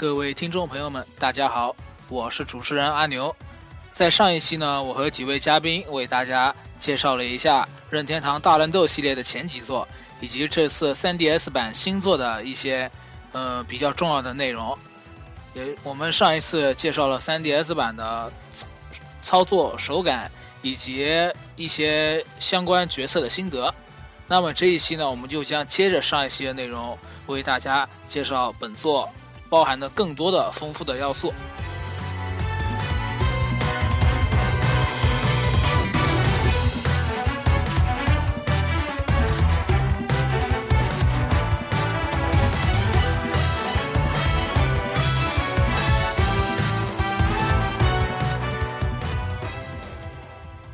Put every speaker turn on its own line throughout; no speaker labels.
各位听众朋友们，大家好，我是主持人阿牛。在上一期呢，我和几位嘉宾为大家介绍了一下任天堂大乱斗系列的前几作，以及这次 3DS 版新作的一些呃比较重要的内容。也我们上一次介绍了 3DS 版的操操作手感以及一些相关角色的心得。那么这一期呢，我们就将接着上一期的内容，为大家介绍本作包含的更多的丰富的要素。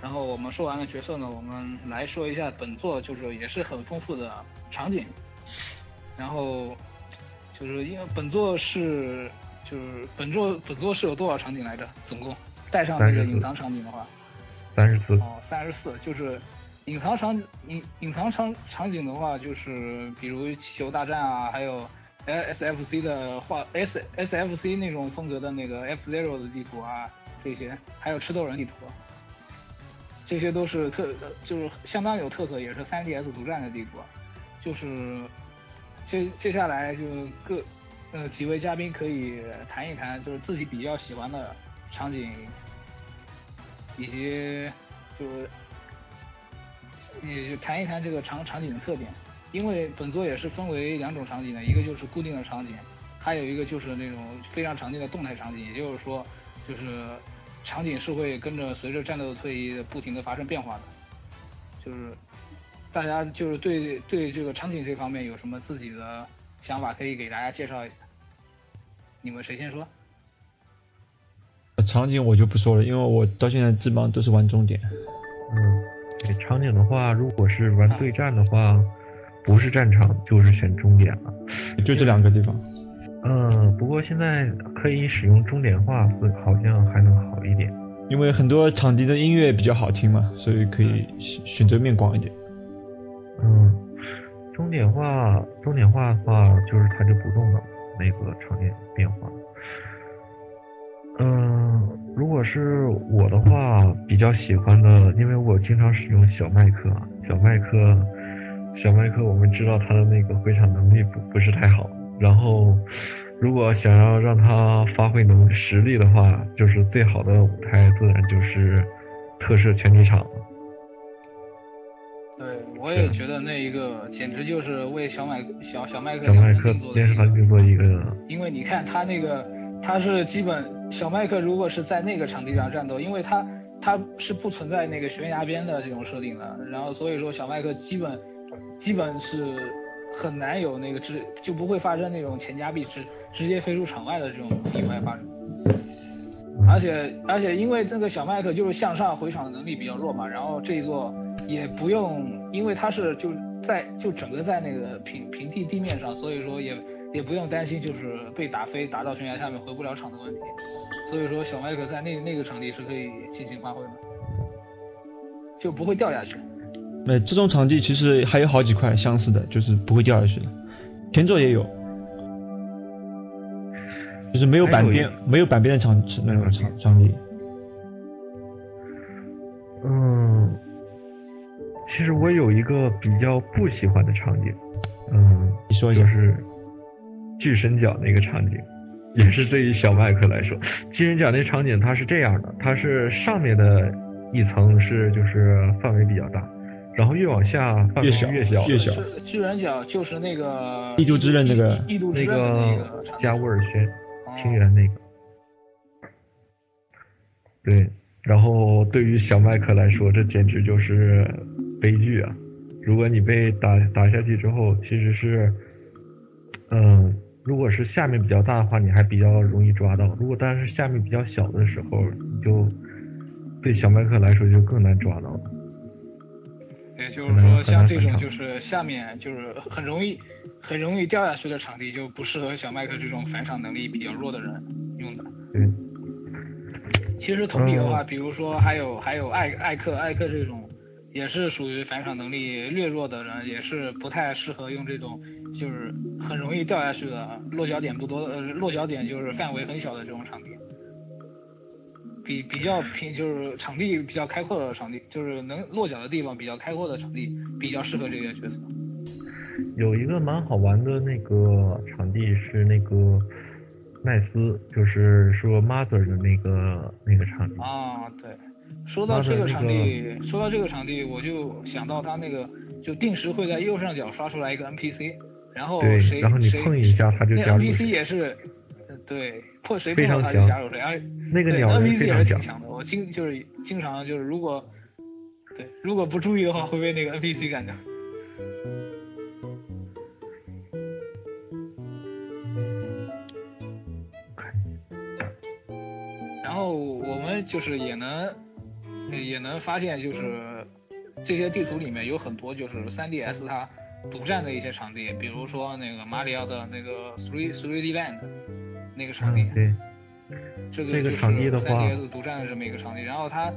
然后我们说完了角色呢，我们来说一下本作，就是也是很丰富的场景。然后就是因为本作是就是本作本作是有多少场景来着？总共带上那个隐藏场景的话，
三十四，
哦，三十四，就是隐藏场隐隐藏场场景的话，就是比如气球大战啊，还有 S F C 的画 S S F C 那种风格的那个 F Zero 的地图啊，这些还有吃豆人地图，这些都是特就是相当有特色，也是 3DS 独占的地图。就是接接下来就各呃几位嘉宾可以谈一谈，就是自己比较喜欢的场景，以及就是也就谈一谈这个场场景的特点。因为本作也是分为两种场景的，一个就是固定的场景，还有一个就是那种非常常见的动态场景，也就是说，就是场景是会跟着随着战斗的推移不停的发生变化的。就是大家就是对对这个场景这方面有什么自己的想法，可以给大家介绍一下。你们谁先说？
场景我就不说了，因为我到现在基本上都是玩终点。
嗯，对场景的话，如果是玩对战的话，不是战场就是选终点了。
就这两个地方。
嗯，不过现在可以使用终点画，会好像还能好一点。
因为很多场地的音乐比较好听嘛，所以可以选选择面广一点。
嗯，嗯，终点画，终点画的话，就是它就不动的那个场景变化。嗯，如果是我的话，比较喜欢的，因为我经常使用小麦克，小麦克，小麦克，我们知道他的那个回场能力不不是太好，然后如果想要让他发挥能实力的话，就是最好的舞台自然就是特摄拳击场了。
我也觉得那一个简直就是为小麦小小麦克做的
电视
一个
上定做一个，
因为你看他那个，他是基本小麦克如果是在那个场地上战斗，因为他他是不存在那个悬崖边的这种设定的，然后所以说小麦克基本基本是很难有那个直就不会发生那种前夹臂直直接飞出场外的这种意外发生。而且而且因为这个小麦克就是向上回场的能力比较弱嘛，然后这一座也不用，因为它是就在就整个在那个平平地地面上，所以说也也不用担心就是被打飞打到悬崖下面回不了场的问题。所以说小麦克在那那个场地是可以进行发挥的，就不会掉下去。
那，这种场地其实还有好几块相似的，就是不会掉下去的。前座也有，就是没有板边
有
没有板边的场那种场场地。
嗯，其实我有一个比较不喜欢的场景，嗯，
你说一下。
就是巨神角那个场景，也是对于小麦克来说，巨人角那场景它是这样的，它是上面的一层是就是范围比较大，然后越往下范围
越小
越小，
越小。
是巨人角就是那个
异度之刃那个
异度之
那
刃那
个加沃尔轩
哦
平原那个，对，然后对于小麦克来说，这简直就是悲剧啊！如果你被打打下去之后，其实是嗯，如果是下面比较大的话，你还比较容易抓到；如果但是下面比较小的时候，你就对小麦克来说就更难抓到了。
也就是说，像这种就是下面就是很容易很容易掉下去的场地，就不适合小麦克这种反场能力比较弱的人用的。
对。
其实同理的话，比如说还有还有艾艾克艾克这种，也是属于反场能力略弱的人，也是不太适合用这种就是很容易掉下去的落脚点不多呃落脚点就是范围很小的这种场地。比比较平就是场地比较开阔的场地，就是能落脚的地方比较开阔的场地，比较适合这个角色。
有一个蛮好玩的那个场地是那个奈斯，就是说 Mother 的那个那个场地。
啊，对。说到这个场地，说到这个场地，我就想到他那个，就定时会在右上角刷出来一个 NPC，然后谁
然后你碰一下他就加入。
那 NPC 也是，对。破谁碰到他就加入谁，哎，
那个鸟人非常
强的。我经就是经常就是如果对如果不注意的话会被那个 NPC 干掉。然后我们就是也能也能发现就是这些地图里面有很多就是 3DS 它独占的一些场地，比如说那个马里奥的那个 Three Three D Land。那个场地，
对，
这个
这个场地的话
，3DS 独占的这么一个场地，然后它，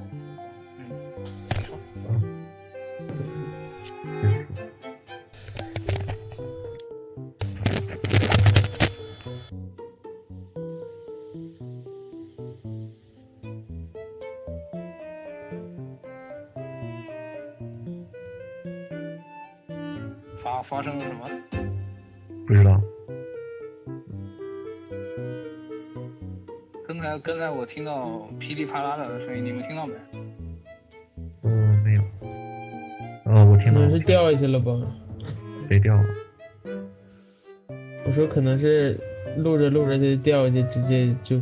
发发生了什么？
不知道。
刚才刚才我听到噼里啪啦的声音，你们听到没？
嗯，没有。嗯，我听到。
可能是掉下去了吧？
谁掉了？
我说可能是录着录着就掉下去，直接就……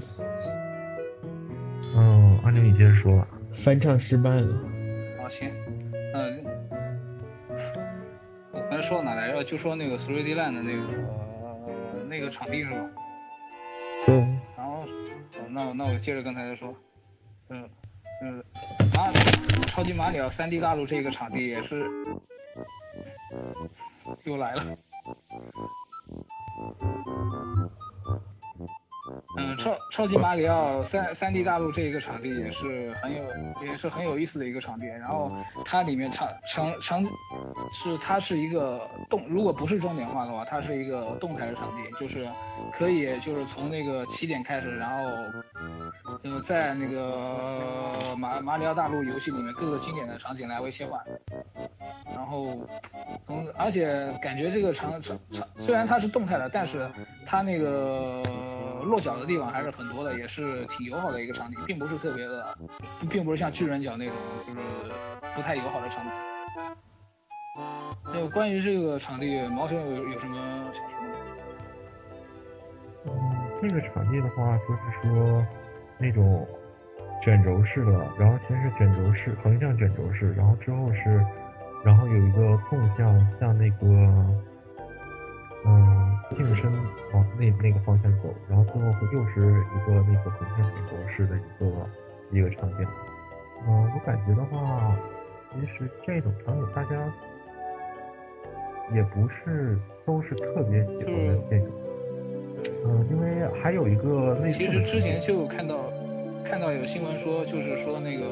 嗯，阿牛，你接着说吧。
返场失败了。
好，行。说到哪来着？就说那个 3D Land 的那个那个场地是吧？
然后。
那那我接着刚才说，嗯嗯，马超级马里奥三 D 大陆这个场地也是又来了。嗯，超超级马里奥三三 D 大陆这一个场地也是很有也是很有意思的一个场地，然后它里面场场场是它是一个动，如果不是重点化的话，它是一个动态的场地，就是可以就是从那个起点开始，然后呃在那个马马里奥大陆游戏里面各个经典的场景来回切换，然后从而且感觉这个场场场虽然它是动态的，但是它那个。落脚的地方还是很多的，也是挺友好的一个场景，并不是特别的，并不是像巨人角那种就是不太友好的场景。就关于这个场地，毛熊有有什么想说的？
嗯，这个场地的话，就是说那种卷轴式的，然后先是卷轴式，横向卷轴式，然后之后是，然后有一个纵向，向那个。嗯，近身往那那个方向走，然后最后又是一个那个横向卷轴式的一个一个场景。嗯，我感觉的话，其实这种场景大家也不是都是特别喜欢的这种。嗯，因为还有一个类似。
其实之前就看到看到有新闻说，就是说那个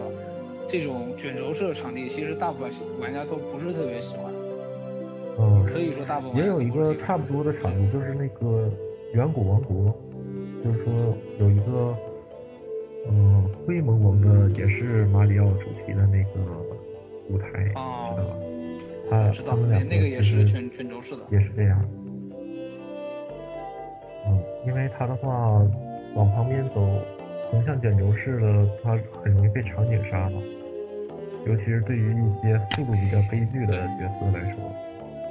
这种卷轴式的场地，其实大部分玩家都不是特别喜欢。
嗯，
可以说大部分
也有一个差不多的场地，就是那个远古王国，就是说有一个嗯灰蒙蒙的，也是马里奥主题的那个舞台，
知
道吧？他他们两
那个也是卷卷轴式的，
也是这样。嗯，因为它的话往旁边走，横向卷轴式的，它很容易被场景杀嘛，尤其是对于一些速度比较悲剧的角色来说。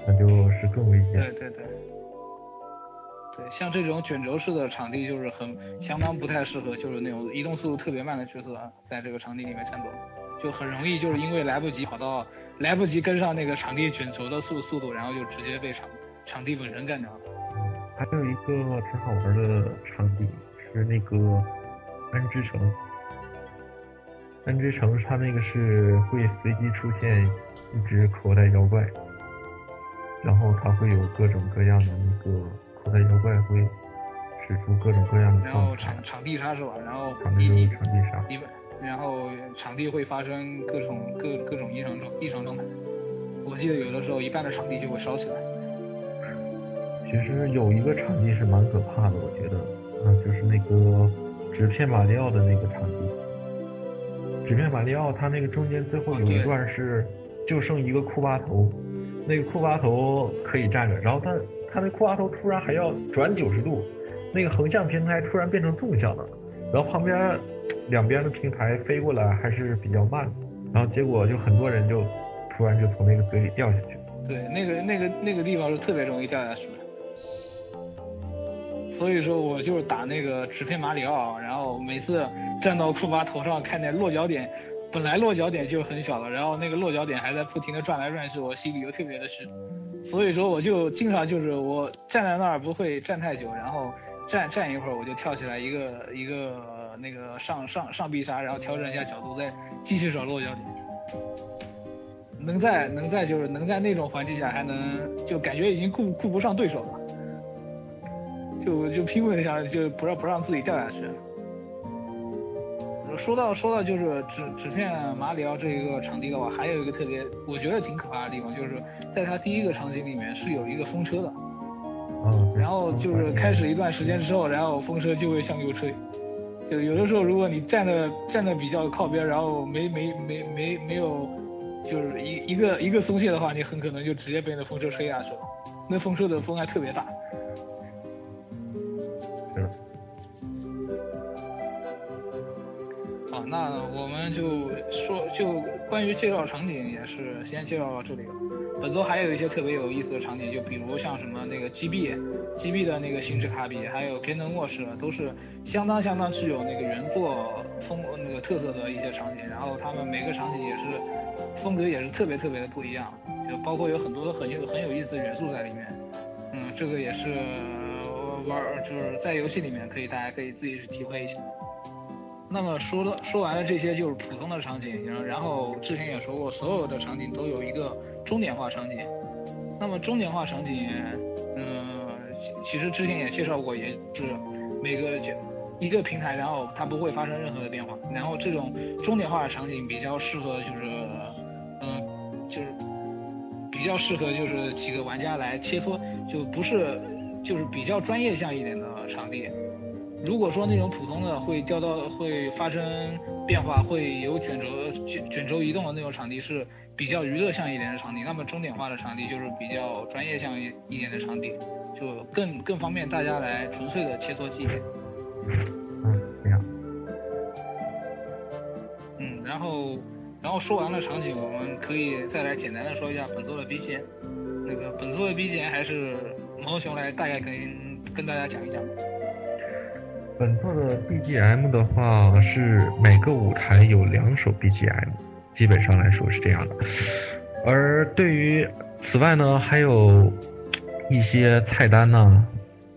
那就是更危险。
对对对，对，像这种卷轴式的场地就是很相当不太适合，就是那种移动速度特别慢的角色在这个场地里面战斗，就很容易就是因为来不及跑到，来不及跟上那个场地卷球的速速度，然后就直接被场场地本身干掉了。
还有一个挺好玩的场地是那个安之城。安之城它那个是会随机出现一只口袋妖怪，然后它会有各种各样的那个口袋妖怪会使出各种各样的
然后场，场地杀是吧？然后
场地就是场地杀。
然后场地会发生各种各各种异常状异常状态。我记得有的时候一半的场地就会烧起来。
其实有一个场地是蛮可怕的，我觉得，嗯，就是那个纸片马里奥的那个场地。纸片马里奥它那个中间最后有一段是就剩一个库巴头，那个库巴头可以站着，然后它它那库巴头突然还要转九十度，那个横向平台突然变成纵向了，然后旁边两边的平台飞过来还是比较慢的，然后结果就很多人就突然就从那个嘴里掉下去。
对，那个那个那个地方是特别容易掉下去的。所以说我就是打那个纸片马里奥，然后每次站到库巴头上，看见落脚点，本来落脚点就很小了，然后那个落脚点还在不停的转来转去，我心里就特别的虚。所以说我就经常就是我站在那儿不会站太久，然后站站一会儿我就跳起来一个一个那个上上上必杀，然后调整一下角度，再继续找落脚点。能在能在就是能在那种环境下还能就感觉已经顾顾不上对手了，就就拼命一下就不让不让自己掉下去。说到说到就是纸纸片马里奥这一个场地的话，还有一个特别我觉得挺可怕的地方，就是在它第一个场景里面是有一个风车的，然后就是开始一段时间之后，然后风车就会向右吹。就有的时候，如果你站的站的比较靠边，然后没没没没没有，就是一一个一个松懈的话，你很可能就直接被那风车吹下去了。那风车的风还特别大。那我们就说，就关于介绍场景也是先介绍到这里。本作还有一些特别有意思的场景，就比如像什么那个 GB，GB 的那个星之卡比，还有天能卧室，都是相当相当具有那个原作风那个特色的一些场景。然后他们每个场景也是风格也是特别特别的不一样，就包括有很多很有很有意思的元素在里面。嗯，这个也是玩就是在游戏里面可以大家可以自己去体会一下。那么说了说完了这些就是普通的场景，然后之前也说过，所有的场景都有一个终点化场景。那么终点化场景，嗯，其其实之前也介绍过，也是每个就一个平台，然后它不会发生任何的变化。然后这种终点化的场景比较适合就是，嗯，就是比较适合就是几个玩家来切磋，就不是就是比较专业向一点的场地。如果说那种普通的会掉到会发生变化，会有卷轴卷卷轴移动的那种场地是比较娱乐向一点的场地，那么终点化的场地就是比较专业向一一点的场地，就更更方便大家来纯粹的切磋技艺。
嗯，这样。
嗯，然后然后说完了场景，我们可以再来简单的说一下本作的 BGM。那个本作的 BGM 还是毛熊来大概跟跟大家讲一讲。
本作的 BGM 的话是每个舞台有两首 BGM，基本上来说是这样的。而对于此外呢，还有一些菜单呢，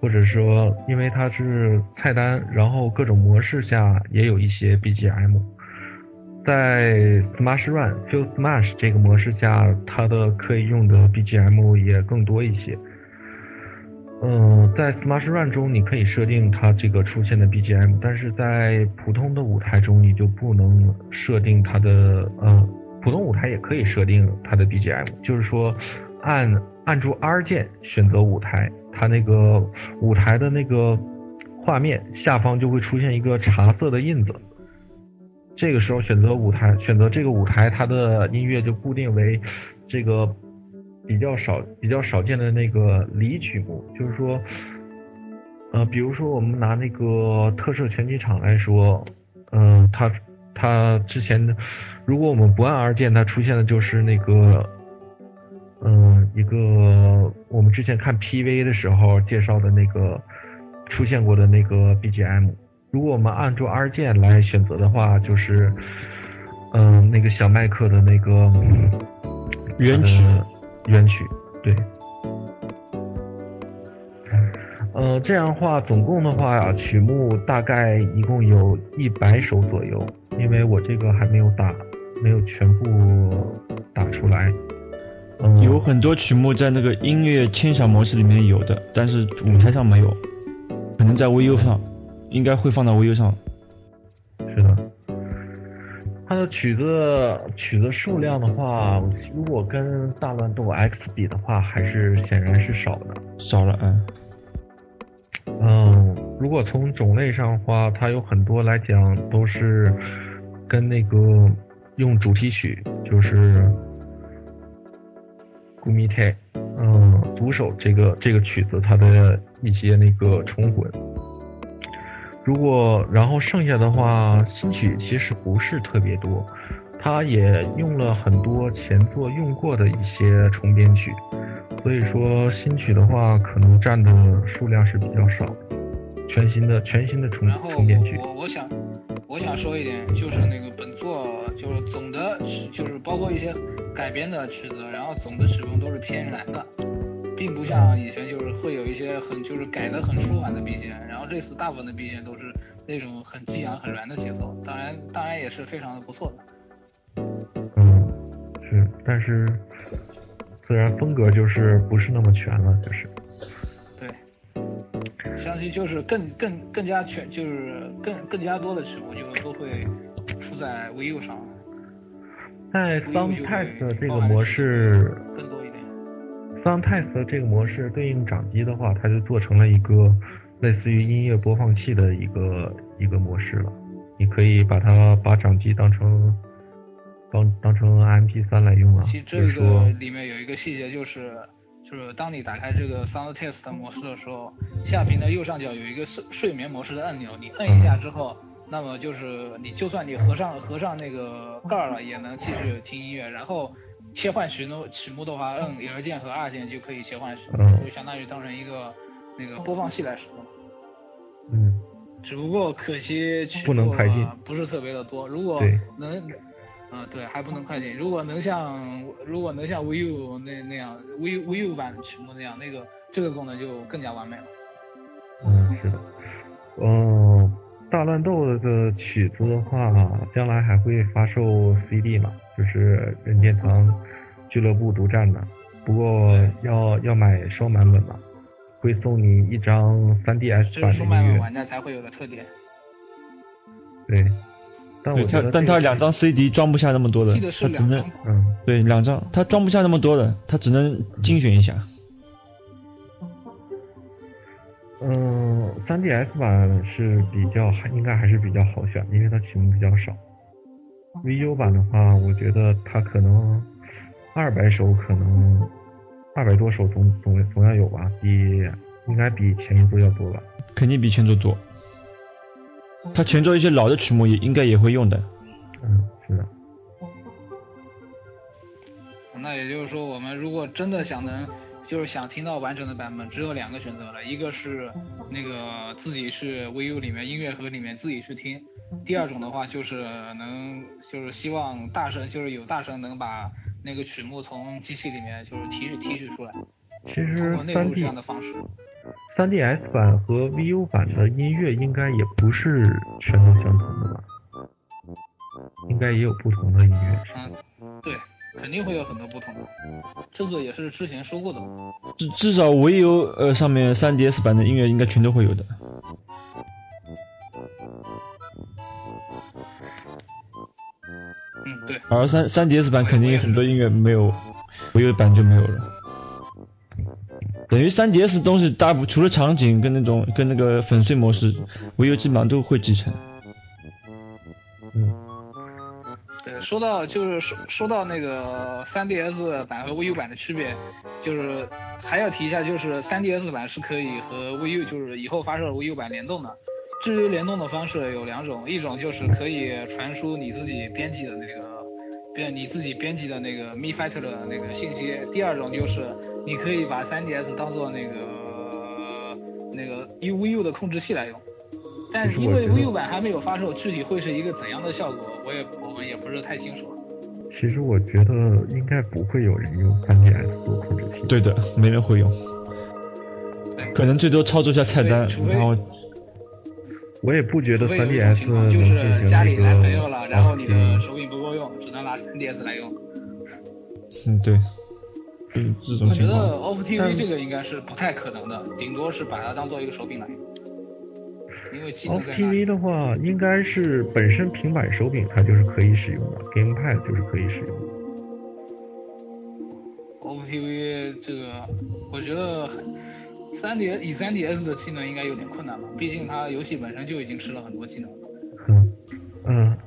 或者说因为它是菜单，然后各种模式下也有一些 BGM。在 Smash Run、Feel Smash 这个模式下，它的可以用的 BGM 也更多一些。嗯，在 Smash Run 中，你可以设定它这个出现的 BGM，但是在普通的舞台中，你就不能设定它的。呃，普通舞台也可以设定它的 BGM，就是说，按按住 R 键选择舞台，它那个舞台的那个画面下方就会出现一个茶色的印子。这个时候选择舞台，选择这个舞台，它的音乐就固定为这个。比较少、比较少见的那个离曲目，就是说，呃，比如说我们拿那个特摄拳击场来说，嗯、它它之前的，如果我们不按 R 键，它出现的就是那个，嗯、一个我们之前看 PV 的时候介绍的那个出现过的那个 BGM。如果我们按住 R 键来选择的话，就是，嗯、那个小麦克的那个
原曲
原曲，对。嗯，这样的话，总共的话，曲目大概一共有一百首左右，因为我这个还没有打，没有全部打出来。嗯，
有很多曲目在那个音乐轻小模式里面有的，但是舞台上没有，可能在 VU 上，应该会放到 VU 上。
是的，它的曲子曲子数量的话，如果跟大乱斗 X 比的话，还是显然是少的。
少了，嗯。
嗯，如果从种类上的话，它有很多来讲都是跟那个用主题曲，就是《古米泰》嗯，独手这个这个曲子，它的一些那个重混。如果然后剩下的话，新曲其实不是特别多，它也用了很多前作用过的一些重编曲。所以说新曲的话，可能占的数量是比较少，全新的全新的重重编曲。
我我想我想说一点，就是那个本作就是总的就是包括一些改编的曲子，然后总的曲风都是偏燃的，并不像以前就是会有一些很就是改的很舒缓的 BGM，然后这次大部分的 BGM 都是那种很激昂很燃的节奏，当然当然也是非常的不错
的。嗯，是，但是。自然风格就是不是那么全了，就是。
对，相信就是更更更加全，就是更更加多的曲目就都会出在 VU 上。
在 Soundtest 这个模式
更多一点。
Soundtest 这个模式对应掌机的话，它就做成了一个类似于音乐播放器的一个一个模式了。你可以把它把掌机当成。当当成 MP3 来用啊。
其实这个里面有一个细节，就是就是当你打开这个 Sound Test 模式的时候，下屏的右上角有一个睡睡眠模式的按钮，你摁一下之后，那么就是你就算你合上合上那个盖儿了，也能继续听音乐。然后切换曲目曲目的话，摁 L 键和 R 键就可以切换就相当于当成一个那个播放器来使用。
嗯。
只不过可惜曲
目
不是特别的多，如果能。嗯，对，还不能快进。如果能像如果能像 VU 那那样，V VU 版曲目那样，那个这个功能就更加完美了。
嗯，是的。嗯，大乱斗的曲子的话，将来还会发售 CD 嘛？就是任天堂俱乐部独占的。不过要要买双版本吧，会送你一张 3DS 版的
双版本玩家才会有的特点。
对。
但我他，但他两张 CD 装不下那么多的，他只能，嗯，对，两张，他装不下那么多的，他只能精选一下。
嗯，3DS 版是比较还应该还是比较好选，因为它曲目比较少。VU 版的话，我觉得它可能二百首，可能二百多首总总总要有吧，比应该比前一作要多吧？
肯定比前作多。他前奏一些老的曲目也应该也会用的，
嗯，是的。
那也就是说，我们如果真的想能，就是想听到完整的版本，只有两个选择了，一个是那个自己是 VU 里面音乐盒里面自己去听，第二种的话就是能，就是希望大神就是有大神能把那个曲目从机器里面就是提取提取出来，
其实
三 D 这样的方式。
3DS 版和 VU 版的音乐应该也不是全都相同的吧？应该也有不同的音乐。
嗯，对，肯定会有很多不同的。这个也是之前说过的。
至至少 VU 呃上面 3DS 版的音乐应该全都会有的。
嗯，对。
而三三 DS 版肯定很多音乐没有，VU 版就没有了。等于三 DS 东西大部除了场景跟那种跟那个粉碎模式，VU 基本上都会继承。
说到就是说说到那个三 DS 版和 VU 版的区别，就是还要提一下，就是三 DS 版是可以和 VU 就是以后发售的 VU 版联动的。至于联动的方式有两种，一种就是可以传输你自己编辑的那个。编你自己编辑的那个 Mi Fighter 的那个信息。第二种就是你可以把 3DS 当做那个那个 VU 的控制器来用，但 因为 VU 版还没有发售，具体会是一个怎样的效果，我也我们也不是太清楚。
其实我觉得应该不会有人用 3DS 做控制器。
对的，没人会用。可能最多操作一下菜单，然后
我也不觉得
除非有一
3DS
种情况，就
能进行
是家里
那个
来朋友了，然后你的手柄不够用，只能拿 3DS 来用。
嗯对，就是这种
我觉得。Off TV 这个应该是不太可能的，顶多是把它当做一个手柄来用，因为
Off
在那里
TV 的话，应该是本身平板手柄它就是可以使用的，GamePad 就是可以使用的。
OFF TV 这个，我觉得 3DS 以三 DS 的技能应该有点困难吧，毕竟它游戏本身就已经吃了很多技能了，
嗯嗯，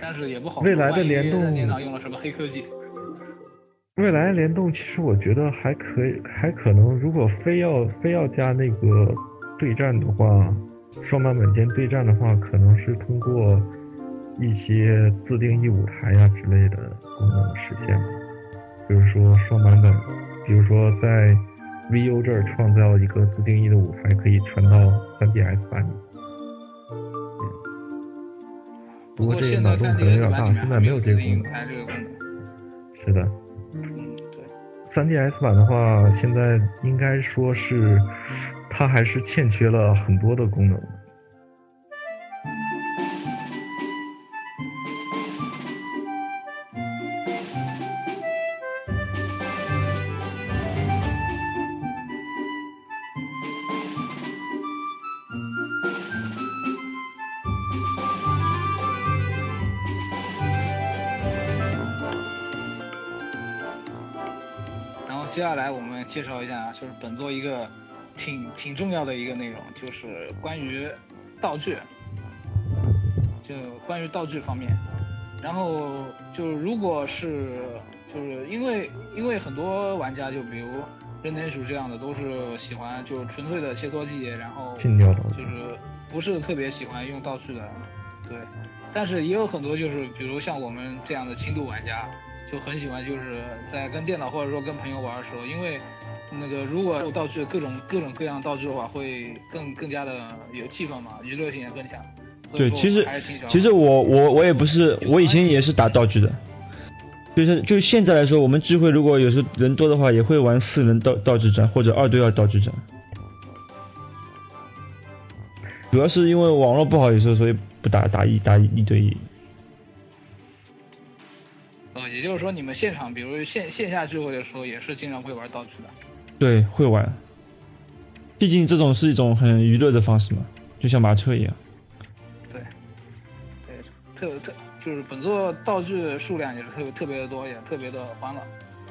但是也不好。
未来的联动
用了什么黑科技？
未来联动其实我觉得还可以，还可能，如果非要非要加那个对战的话，双版本间对战的话，可能是通过一些自定义舞台呀、之类的功能实现吧。比如说双版本，比如说在 VU 这儿创造一个自定义的舞台，可以传到 3DS 版里。不过这个脑洞可能有点大，现在没有这个功能。
这个功能。
是的。
嗯，对。
3DS 版的话，现在应该说是它还是欠缺了很多的功能。
然后接下来我们介绍一下，就是本作一个挺挺重要的一个内容，就是关于道具，就关于道具方面。然后就如果是就是因为因为很多玩家就比如任天鼠这样的都是喜欢就纯粹的切磋技，然后就是不是特别喜欢用道具的，对。但是也有很多就是比如像我们这样的轻度玩家，就很喜欢就是在跟电脑或者说跟朋友玩的时候，因为那个如果有道具各种各种各样道具的话，会更更加的有气氛嘛，娱乐性也更强。
对，其实其实我我我也不是，我以前也是打道具的，就是就现在来说，我们聚会如果有时候人多的话，也会玩四人道道具战或者二对二道具战。主要是因为网络不好，有时候所以不打打一打一对一。
呃，也就是说你们现场比如线线下聚会的时候，也是经常会玩道具的。
对，会玩。毕竟这种是一种很娱乐的方式嘛，就像马车一样。
对，对，特特就是本作道具数量也是特别特别的多，也特别的欢乐。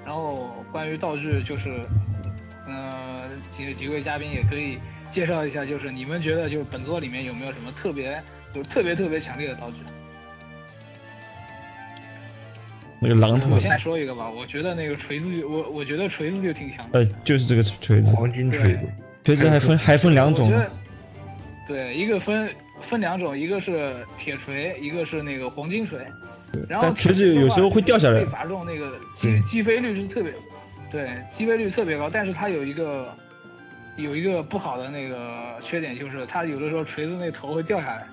然后关于道具，就是，呃，几几位嘉宾也可以介绍一下，就是你们觉得就是本作里面有没有什么特别就是特别特别强烈的道具？
那个榔头
我，先来说一个吧，我觉得那个锤子就，我我觉得锤子就挺强的。
呃，就是这个锤子，
黄金锤子，
锤子还分还分两种
对，一个分分两种，一个是铁锤，一个是那个黄金锤。然后
但锤子有时候会掉下来
被砸中那个击
嗯
击飞率是特别，对，击飞率特别高，但是它有一个有一个不好的那个缺点，就是它有的时候锤子那头会掉下来。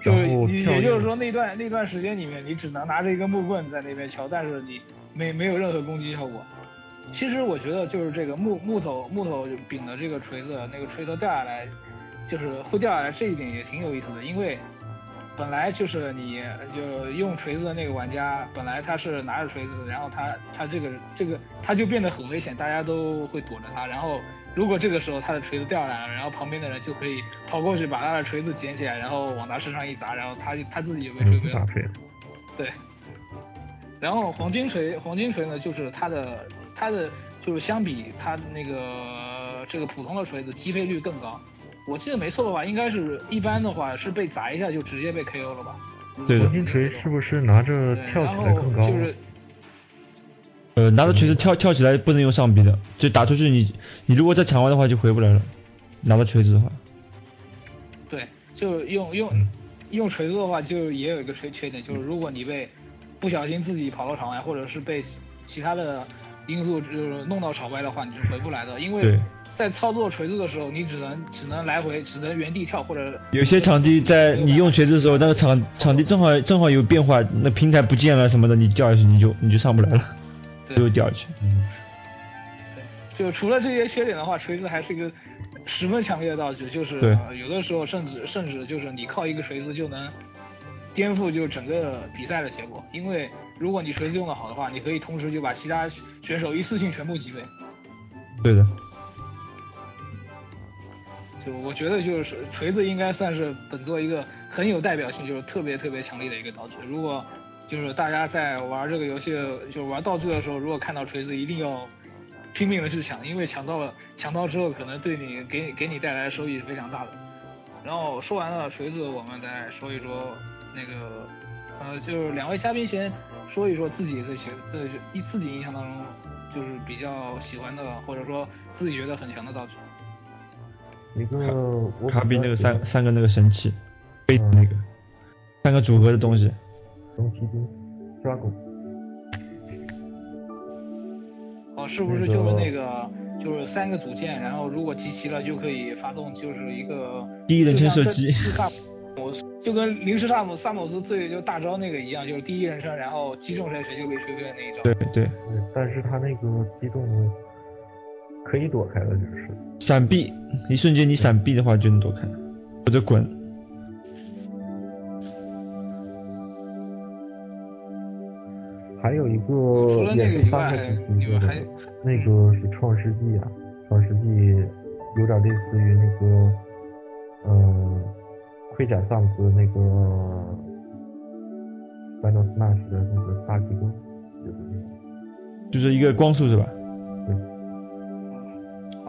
就
然后
你也就是说那段那段时间里面，你只能拿着一根木棍在那边敲，但是你没没有任何攻击效果。其实我觉得就是这个木木头木头柄的这个锤子，那个锤头掉下来，就是会掉下来这一点也挺有意思的，因为本来就是你就用锤子的那个玩家，本来他是拿着锤子，然后他他这个这个他就变得很危险，大家都会躲着他，然后如果这个时候他的锤子掉下来了，然后旁边的人就可以跑过去把他的锤子捡起来，然后往他身上一砸，然后他他自己也被锤
嗯，
飞了。对，然后黄金锤，黄金锤呢，就是它的它的就是相比它的那个这个普通的锤子击飞率更高。我记得没错的话，应该是一般的话是被砸一下就直接被 KO 了吧？
对的
黄金锤是不是拿着，跳起来更高？
就是
呃，拿着锤子跳跳起来不能用上臂的，就打出去你你如果再抢完的话就回不来了。拿着锤子的话，
对，就用用
嗯。
用锤子的话，就也有一个缺缺点，就是如果你被不小心自己跑到场外，或者是被其其他的因素就是弄到场外的话，你是回不来的，因为在操作锤子的时候，你只能只能来回，只能原地跳或者
有些场地在你用锤子的时候，那个场场地正好正好有变化，那平台不见了什么的，你掉下去你就你就上不来了，
对
就掉下去。
嗯，
就除了这些缺点的话，锤子还是一个十分强烈的道具，就是呃有的时候甚至甚至就是你靠一个锤子就能颠覆就整个比赛的结果，因为如果你锤子用的好的话，你可以同时就把其他选手一次性全部击飞。
对的，
就我觉得就是锤子应该算是本作一个很有代表性，就是特别特别强力的一个道具。如果就是大家在玩这个游戏，就是玩道具的时候，如果看到锤子，一定要拼命的去抢，因为抢到了抢到之后，可能对你给你给你带来收益是非常大的。然后说完了锤子，我们再说一说那个呃，就是两位嘉宾先说一说自己最喜最一自己印象当中就是比较喜欢的，或者说自己觉得很强的道具。
一个我
卡比那个三三个那个神器，飞那个三个组合的东西，
龙骑兵抓狗，
哦，是不是就是
个
那个就是三个组件，然后如果集齐了就可以发动，就是一个
第一人称射击
就像这萨姆就跟临时萨姆萨姆斯最就大招那个一样，就是第一人称，然后击中谁谁就被吹飞的那一招。
对对，
对，但是他那个击中可以躲开的，就是
闪避，一瞬间你闪避的话就能躲开，或者滚。
还有一
除了那
个也
个以外，
是三个
还
主题的
你们还，
那个是创世纪啊，创世纪有点类似于那个，嗯、盔甲萨姆斯那个 Final Smash 的那个大激光，就是那个
就是一个光速是吧？
对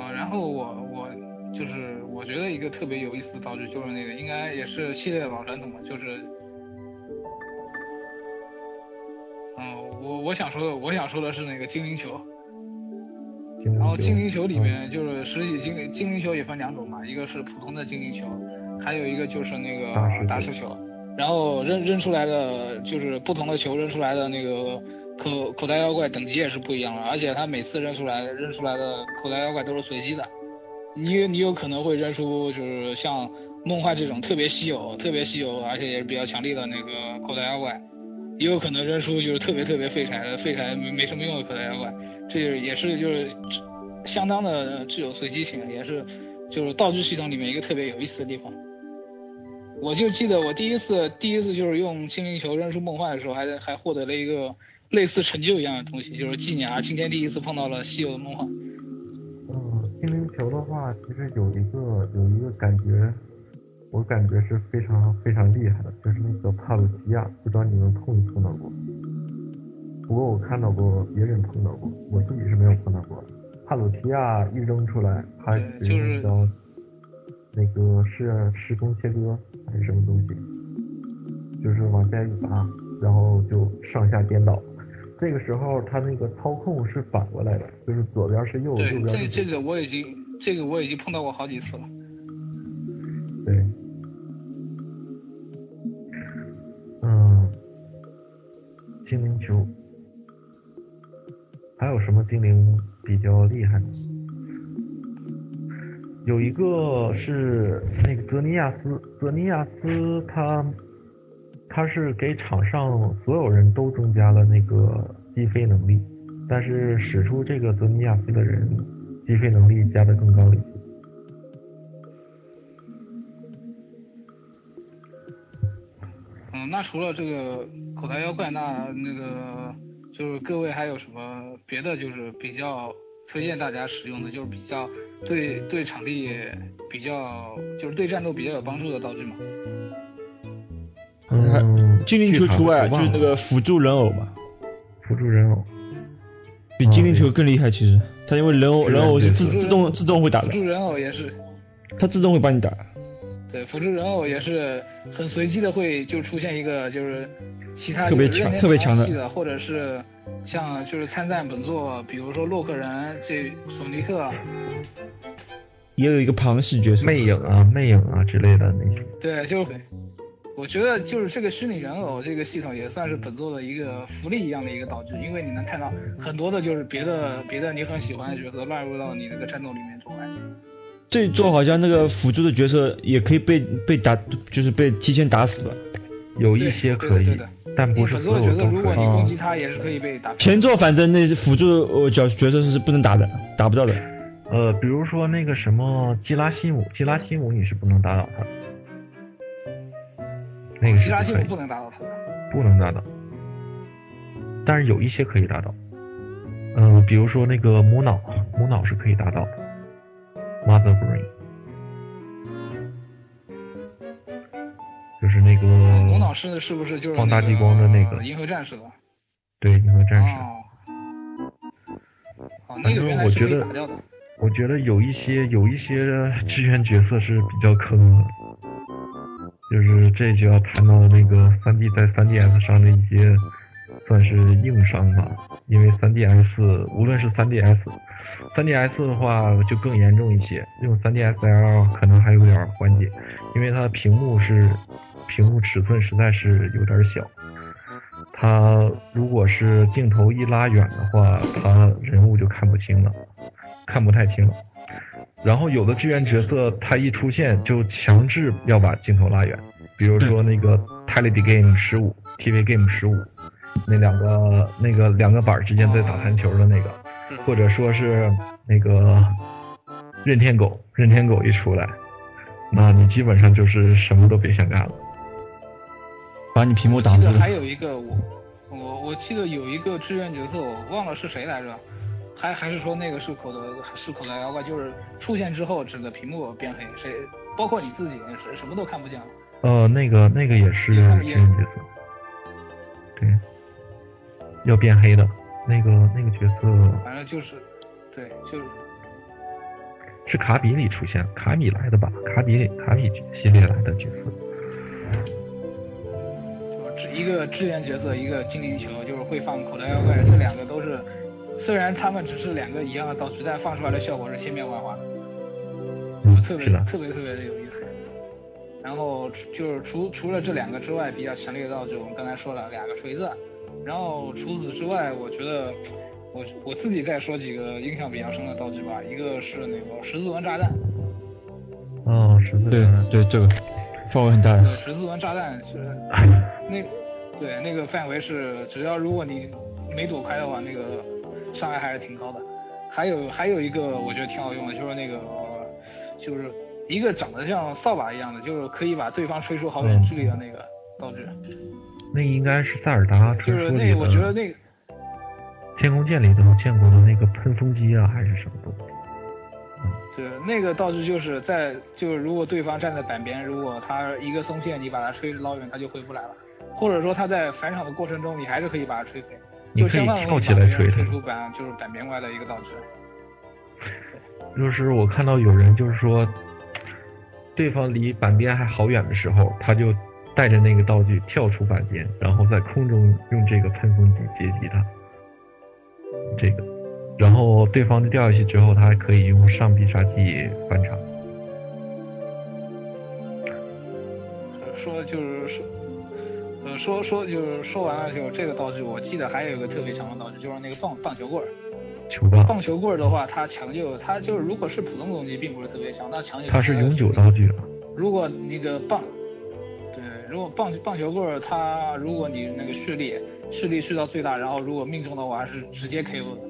啊，然后我我就是我觉得一个特别有意思的道具就是那个应该也是系列的老传统嘛，就是，嗯，我我想说的我想说的是那个精灵球，
精灵。球
然后精灵球里
嗯。
面就是实体精精灵球也分两种嘛，一个是普通的精灵球，还有一个就是那个
大师球
大师球。然后扔扔出来的就是不同的球扔出来的那个口口袋妖怪等级也是不一样的，而且它每次扔出来扔出来的口袋妖怪都是随机的，你你有可能会扔出就是像梦幻这种特别稀有、特别稀有而且也是比较强力的那个口袋妖怪，也有可能扔出就是特别特别废柴的废柴没没什么用的口袋妖怪，这也是就是相当的具有随机性，也是就是道具系统里面一个特别有意思的地方。我就记得我第一次第一次就是用精灵球扔出梦幻的时候，还还获得了一个类似成就一样的东西，就是纪念啊，今天第一次碰到了稀有的梦幻。
嗯，精灵球的话，其实有一个有一个感觉，我感觉是非常非常厉害的，就是那个帕鲁奇亚，不知道你们碰没碰到过？不过我看到过别人碰到过，我自己是没有碰到过。帕鲁奇亚一扔出来，它
对就是
一招那个是时空切割还是什么东西，就是往下一拔，然后就上下颠倒。这个时候它那个操控是反过来的，就是左边是右，右，边是左。
这这个我已经这个我已经碰到过好几次了。
对，精灵比较厉害的？有一个是那个泽尼亚斯，泽尼亚斯他他是给场上所有人都增加了那个击飞能力，但是使出这个泽尼亚斯的人击飞能力加的更高一些。
嗯，那除了这个口袋妖怪，那那个就是各位还有什么别的就是比较推荐大家使用的，就是比较对对场地比较就是对战斗比较有帮助的道具吗？
嗯，
精灵球除外，就是那个辅助人偶嘛，
辅助人偶。
比精灵球更厉害。其实它因为人偶人偶是自自动自动会打的，
辅助人偶也是，
它自动会帮你打。
对，辅助人偶也是很随机的会就出现一个就是其他
特别强特别强的
系的，或者是像就是参战本作，比如说洛克人、这索尼克，
也有一个庞氏角色，
魅影啊、魅影啊之类的那些。
对，就是我觉得就是这个虚拟人偶这个系统也算是本作的一个福利一样的一个道具，因为你能看到很多的就是别的别的你很喜欢的角色乱入到你那个战斗里面中来。
这一座好像那个辅助的角色也可以被被打，就是被提前打死吧。
有一些可以但不是所有都可以。
如果你攻击他，也是可以被打。
前作反正那辅助呃角角色是不能打的，打不到的。
呃，比如说那个什么基拉西姆，基拉西姆你是不能打倒他的，那个是
基拉西姆不
不，
能打倒他的。
不能打倒，但是有一些可以打倒。嗯、比如说那个母脑，母脑是可以打倒的，Mother Brain，就是那个
母脑是是不是就是那个
放大激光的那个
银河战士的？
对银河战士。
哦，哦，那个原来是可以打掉的。
我觉得有一些有一些支援角色是比较坑的，就是这就要谈到那个 3D 在 3DS 上的一些算是硬伤吧，因为 3DS 无论是 3DS 的话就更严重一些，用 3DSL 可能还有点缓解，因为它的屏幕是屏幕尺寸实在是有点小。它如果是镜头一拉远的话，它人物就看不清了，看不太清了。然后有的支援角色，它一出现就强制要把镜头拉远，比如说那个 Tele Game 十五、TV Game 十五，那两个那个两个板儿之间在打弹球的那个，或者说是那个任天狗，任天狗一出来，那你基本上就是什么都别想干了。
把你屏幕挡住了
记得还。有一个我我我记得有一个志愿角色，我忘了是谁来着，还还是说那个是口的是口的妖怪，就是出现之后整个屏幕变黑，谁包括你自己是什么都看不见了。
呃，那个那个也是
也是
支援角色，对，要变黑的那个那个角色
反正就是，对，就是
是卡比里出现，卡米来的吧？卡比里卡比系列来的角色，
就是一个支援角色，一个精灵球，就是会放口袋妖怪，这两个都是，虽然他们只是两个一样的道具，但放出来的效果是千变万化的，
嗯，
特别特别特别的有意思。然后就是除除了这两个之外，比较强烈的道具，我们刚才说了两个锤子，然后除此之外，我觉得我我自己再说几个印象比较深的道具吧，一个是那个十字纹炸弹，
哦，十字
对对，这个范围很大
呃，。十字纹炸弹是 那对那个范围是，只要如果你没躲开的话，那个伤害还是挺高的。还有还有一个我觉得挺好用的，就是那个呃就是一个长得像扫把一样的，就是可以把对方吹出好远距离的那个道具。
那应该是塞尔达
就
传说里
是那个，我觉得那个
天空剑里头见过的那个喷风机啊，还是什么东西？
对那个道具就是在就是如果对方站在板边，如果他一个松懈，你把他吹老远，他就回不来了。或者说他在返场的过程中，你还是可以把他吹飞，
你可以
就相当于
跳起来吹他
吹出板就是板边外的一个道具。
就是我看到有人就是说，对方离板边还好远的时候，他就带着那个道具跳出板间，然后在空中用这个喷风机接击他。这个，然后对方掉下去之后，他还可以用上必杀技翻场。
说就是说，呃，说说就是说完了，就这个道具，我记得还有一个特别强的道具，就是那个棒棒球棍儿。
球棒，
棒球棍儿的话，它强就它就是如果是普通攻击，并不是特别强，但强就
它是永久。道具了。
如果那个棒，对，如果棒棒球棍儿它如果你那个蓄力蓄力蓄到最大，然后如果命中的话是直接 KO 的，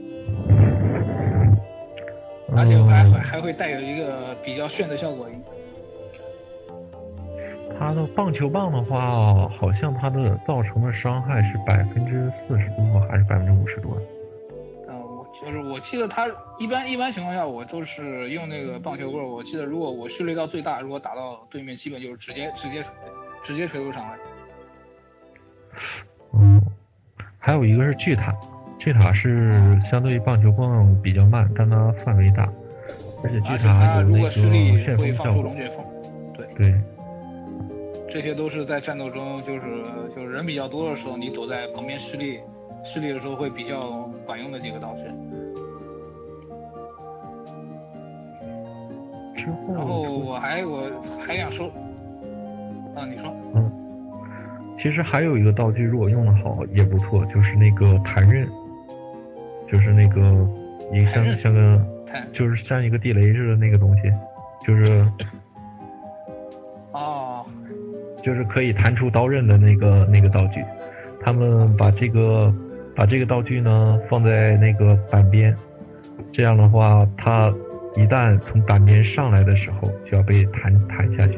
而且还
嗯
还还会带有一个比较炫的效果。
它的棒球棒的话，好像它的造成的伤害是百分之四十多还是百分之五十多？
嗯，我就是我记得他一般一般情况下，我都是用那个棒球棍儿。我记得如果我蓄力到最大，如果打到对面，基本就是直接直接直接锤入场来。
嗯，还有一个是巨塔，巨塔是相对于棒球棒比较慢，但它范围大，而且巨塔有那
他如果蓄力
个旋
会
风效果
放出龙。卷风，
对，
这些都是在战斗中就是就是人比较多的时候，你躲在旁边施力施力的时候会比较管用的几个道具。
之后
然后我还我还想说，啊，你说，
嗯，其实还有一个道具，如果用的好也不错，就是那个弹刃，就是那个一个像像个就是像一个地雷似的那个东西，就是
哦，
就是可以弹出刀刃的那个那个道具。他们把这个把这个道具呢放在那个板边，这样的话，它一旦从板边上来的时候，就要被弹弹下去。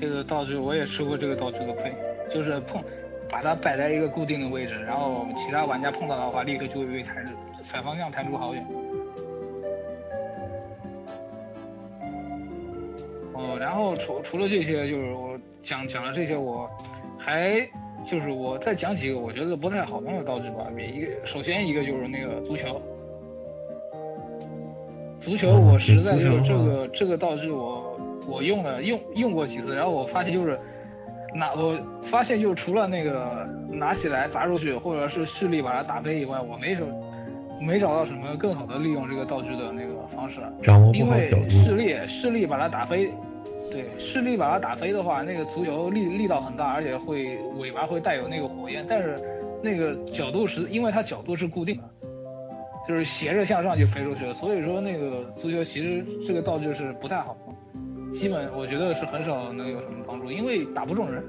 这个道具我也吃过这个道具的亏，就是碰把它摆在一个固定的位置，然后其他玩家碰到的话，立刻就会被弹反方向弹出好远。哦，然后除除了这些，就是我讲讲了这些，我还就是我再讲几个我觉得不太好用的道具吧。一个首先一个就是那个足球，足球我实在就是这个这个道具我我用了用用过几次，然后我发现就是拿我发现就除了那个拿起来砸出去，或者是蓄力把它打飞以外，我没什没找到什么更好的利用这个道具的那个方式。
掌握不
因为
好角度。
视力视力把它打飞，对视力把它打飞的话，那个足球力力道很大，而且会尾巴会带有那个火焰，但是那个角度是因为它角度是固定的，就是斜着向上就飞出去了，所以说那个足球其实这个道具是不太好用，基本我觉得是很少能有什么帮助，因为打不中人。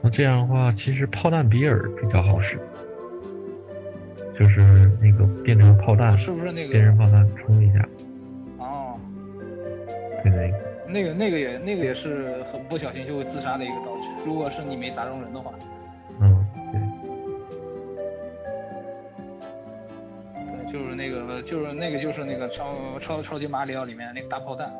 那这样的话，其实炮弹比尔比较好使，就是那个变成炮弹，
是不是那个
变成炮弹冲一下，
哦，
对那个。
那个那个也那个也是很不小心就会自杀的一个道具，如果是你没砸中人的话。就是那个，就是那个，就是那个超超超级马里奥里面那个大炮弹。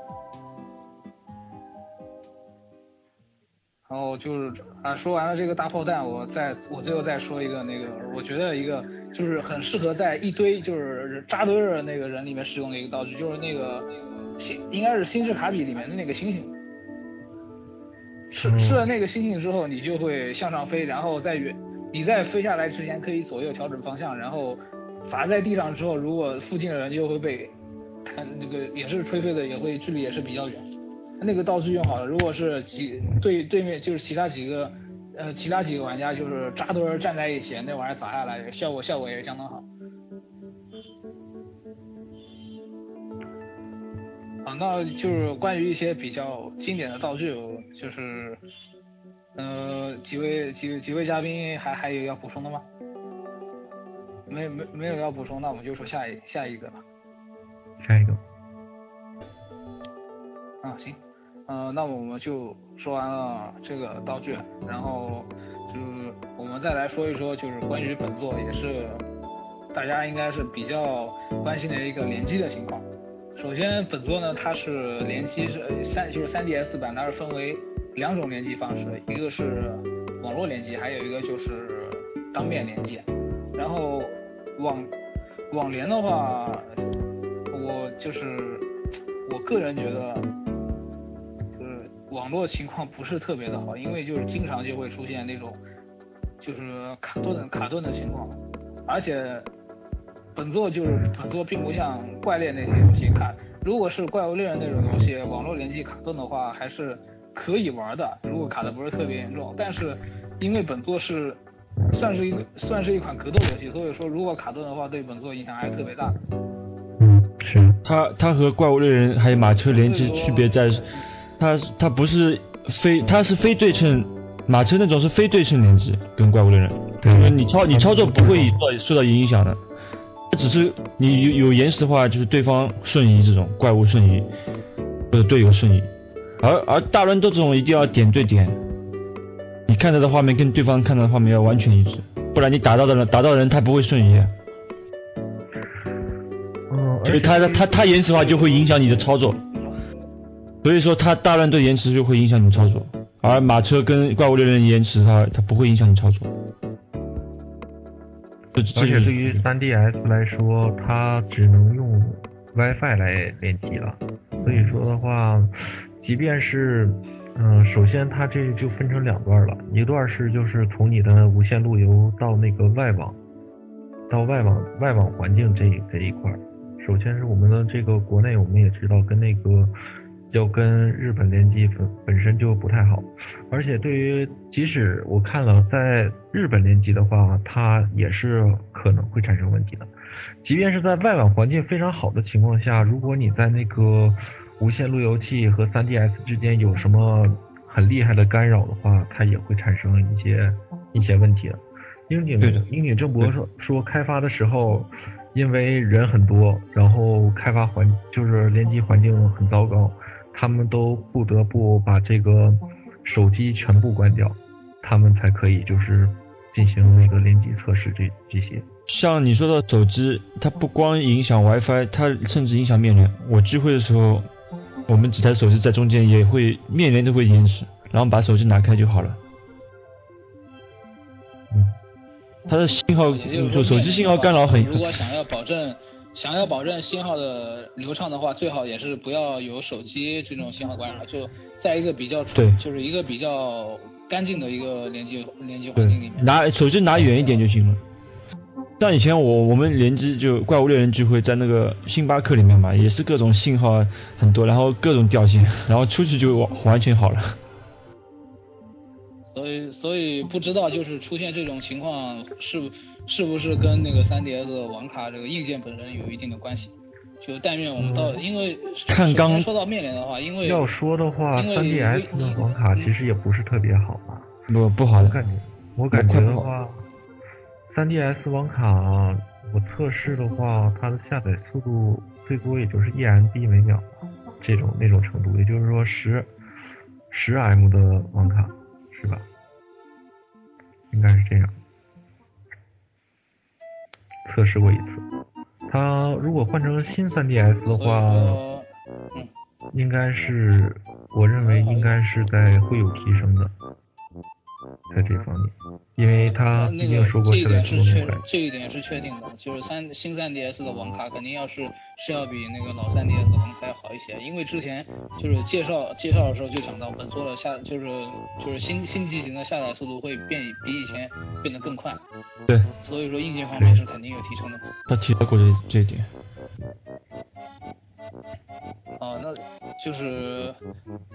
然后就是啊，说完了这个大炮弹，我再我最后再说一个那个，我觉得一个就是很适合在一堆就是扎堆儿的那个人里面使用的一个道具，就是那个星应该是星之卡比里面的那个星星。吃
嗯
吃了那个星星之后，你就会向上飞，然后在远你在飞下来之前可以左右调整方向，然后砸在地上之后，如果附近的人就会被弹那个也是吹飞的，也会距离也是比较远。那个道具用好了，如果是几对对面就是其他几个呃其他几个玩家就是扎堆站在一起，那玩意儿砸下来效果效果也相当好。啊，那就是关于一些比较经典的道具，就是，呃，几位几几位嘉宾还还有要补充的吗？没没没有要补充，那我们就说下一下一个吧。
下一个，
啊，行，呃，那我们就说完了这个道具，然后就是我们再来说一说，就是关于本作也是大家应该是比较关心的一个联机的情况。首先，本作呢它是联机是呃三就是 3DS 版，它是分为两种联机方式，一个是网络联机，还有一个就是当面联机。然后网网联的话，我就是我个人觉得，就是网络情况不是特别的好，因为就是经常就会出现那种就是卡顿卡顿的情况，而且本作就是本作并不像怪猎那些游戏卡，如果是怪物猎人那种游戏，网络联机卡顿的话还是可以玩的，如果卡的不是特别严重，但是因为本作是算是一个算是一款格斗游戏，所以说如果卡顿的话，对本作影响还是特别大。
嗯，是，
它它和怪物猎人还有马车联机区别在，它它不是非它是非对称，马车那种是非对称联机，跟怪物猎人，
对。
因为你操你操作不会受到受到影响的，它只是你有有延时的话，就是对方瞬移这种怪物瞬移，或者队友瞬移，而而大乱斗这种一定要点对点，你看到的画面跟对方看到的画面要完全一致，不然你打到的人打到人他不会瞬移。
嗯，
所以它的它它延迟的话就会影响你的操作，所以说他大乱斗延迟就会影响你操作，而马车跟怪物猎人延迟的话，它不会影响你操作。
而且对于 3DS 来说，它只能用 WiFi 来联机了。所以说的话，即便是，嗯、首先它这就分成两段了，一段是就是从你的无线路由到那个外网，到外网外网环境这这一块。首先是我们的这个国内，我们也知道跟那个要跟日本联机本本身就不太好，而且对于即使我看了在日本联机的话，它也是可能会产生问题的。即便是在外网环境非常好的情况下，如果你在那个无线路由器和 3DS 之间有什么很厉害的干扰的话，它也会产生一些一些问题的。樱井
对的
樱井正博说说开发的时候，因为人很多，然后开发环就是联机环境很糟糕，他们都不得不把这个手机全部关掉，他们才可以就是进行那个联机测试这这些。
像你说的手机，它不光影响 WiFi，它甚至影响面联。我聚会的时候，我们几台手机在中间也会面临都会延迟，然后把手机拿开就好了。
嗯，
它的信号
就
手机信号干扰很
如果想要保证想要保证信号的流畅的话，最好也是不要有手机这种信号干扰，就在一个比较
对
就是一个比较干净的一个连接连接环境里面。
拿手机拿远一点就行了。像以前我我们联机就怪物猎人聚会在那个星巴克里面嘛，也是各种信号很多，然后各种掉线，然后出去就完完全好了。
所以所以不知道就是出现这种情况是是不是跟那个 3DS 网卡这个硬件本身有一定的关系？就但愿我们到，因为
看刚
说到面临的话，因为
要说的话
因为
，3DS 的网卡其实也不是特别好吧。
不不好的，
我感觉，我感觉的话，3DS 网卡我测试的话，它的下载速度最多也就是 1MB 每秒，这种那种程度，也就是说十十 M 的网卡是吧？应该是这样。测试过一次，它如果换成新 3DS 的话，应该是，我认为应该是在会有提升的，在这方面，因为它毕
那个
竟说过
这一点是确。这一点是确定的，就是三新三 DS 的网卡肯定要是是要比那个老三 DS 的网卡要好一些，因为之前就是介绍介绍的时候就讲到本作的下就是就是新新机型的下载速度会变比以前变得更快，
对，
所以说硬件方面是肯定有提升的。
他提到过这这一点。
啊，那就是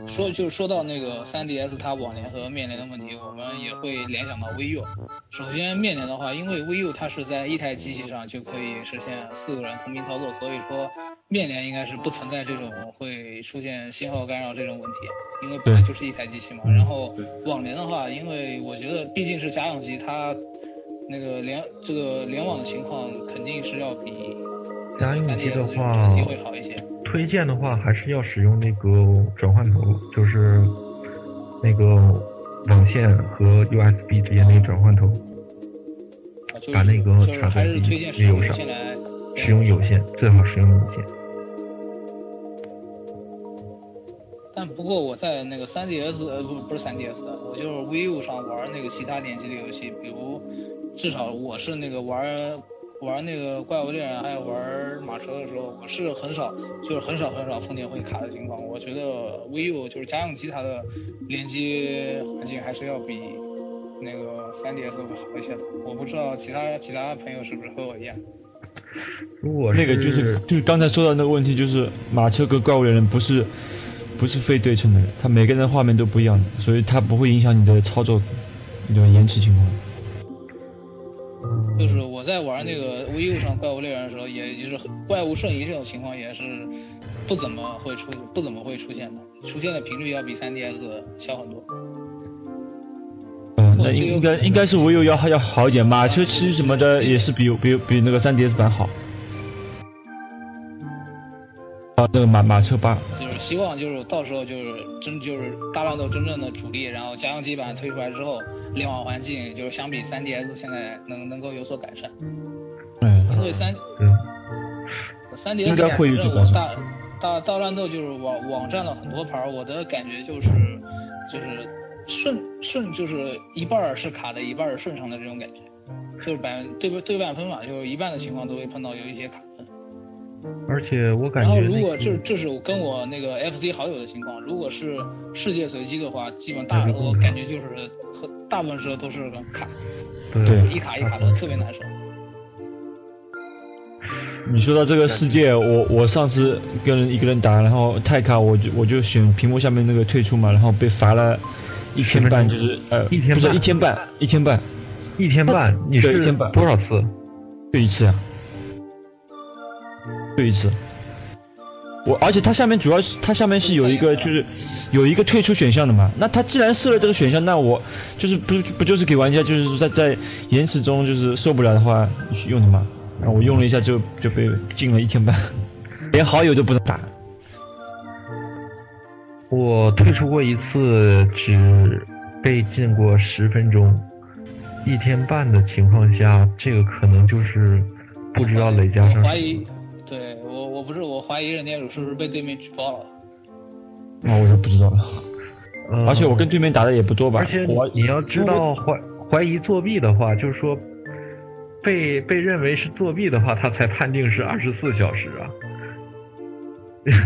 说，就是说到那个 3DS 它网联和面联的问题，我们也会联想到 VU。首先面联的话，因为 VU 它是在一台机器上就可以实现四个人同屏操作，所以说面联应该是不存在这种会出现信号干扰这种问题，因为本来就是一台机器嘛。然后网联的话，因为我觉得毕竟是家用机，它那个联这个联网的情况肯定是要比
家用机
3DS
的
这种
话
机会好一些。
推荐的话还是要使用那个转换头，就是那个网线和 USB 之间那个转换头，
啊，就是
把那个插在
还是推荐使用有线来
使用有线，最好使用有线。
但不过我在那个 3DS 呃不不是 3DS，我就是 VU 上玩那个其他联机的游戏，比如至少我是那个玩玩那个怪物猎人还有玩马车的时候，我是很少就是很少很少碰见会卡的情况。我觉得 vivo 就是家用机它的联机环境还是要比那个 3DS 会好一些的。我不知道其他其他朋友是不是和我一样。
如果
那个就是就是刚才说到那个问题，就是马车跟怪物猎人不是不是非对称的，它每个人的画面都不一样的，所以它不会影响你的操作你的延迟情况。
在玩那个 VU 上怪物猎人的时候，也就是怪物瞬移这种情况也是不怎么会出不怎么会出现的，出现的频率要比 3DS 小很多。
嗯，那应该应该是我有要要好一点，马车骑什么的也是比比比那个 3DS 版好。啊，那个马马车八，
就是希望就是到时候就是真就是大乱斗真正的主力，然后家用机版推出来之后，联网环境就是相比 3DS 现在能能够有所改善，
嗯，
因为三
嗯，
三 DS
应该会有所改善
我大大大乱斗就是网网站了很多盘儿，我的感觉就是就是顺顺就是一半儿是卡的，一半儿是顺畅的这种感觉，就是百对对半分嘛，就是一半的情况都会碰到有一些卡分。
而且我感
然后
觉
如果这这是我跟我那个 FC 好友的情况，如果是世界随机的话，基本大我感觉就是和大部分时候都是卡，
对
一卡一卡的特别难受。
你说到这个世界，我我上次跟人一个人打，然后太卡我就我就选屏幕下面那个退出嘛，然后被罚了一天半，就是呃
一天半
不是一天半一天半，
一天半，你是
对一天半
多少次？
就一次啊，就一次。我而且它下面主要是它下面是有一个就是有一个退出选项的嘛。那它既然设了这个选项，那我就是不不就是给玩家就是在在延迟中就是受不了的话去用的嘛。然后我用了一下就就被禁了一天半，连好友都不能打。
我退出过一次，只被禁过十分钟，一天半的情况下，这个可能就是不知道累加上
不是我怀疑任天主是不是被对面举报了？
那我就不知道了。
呃
而且我跟对面打的也不多吧。
而且
我
你要知道怀怀疑作弊的话，就是说被被认为是作弊的话，他才判定是二十四小时啊。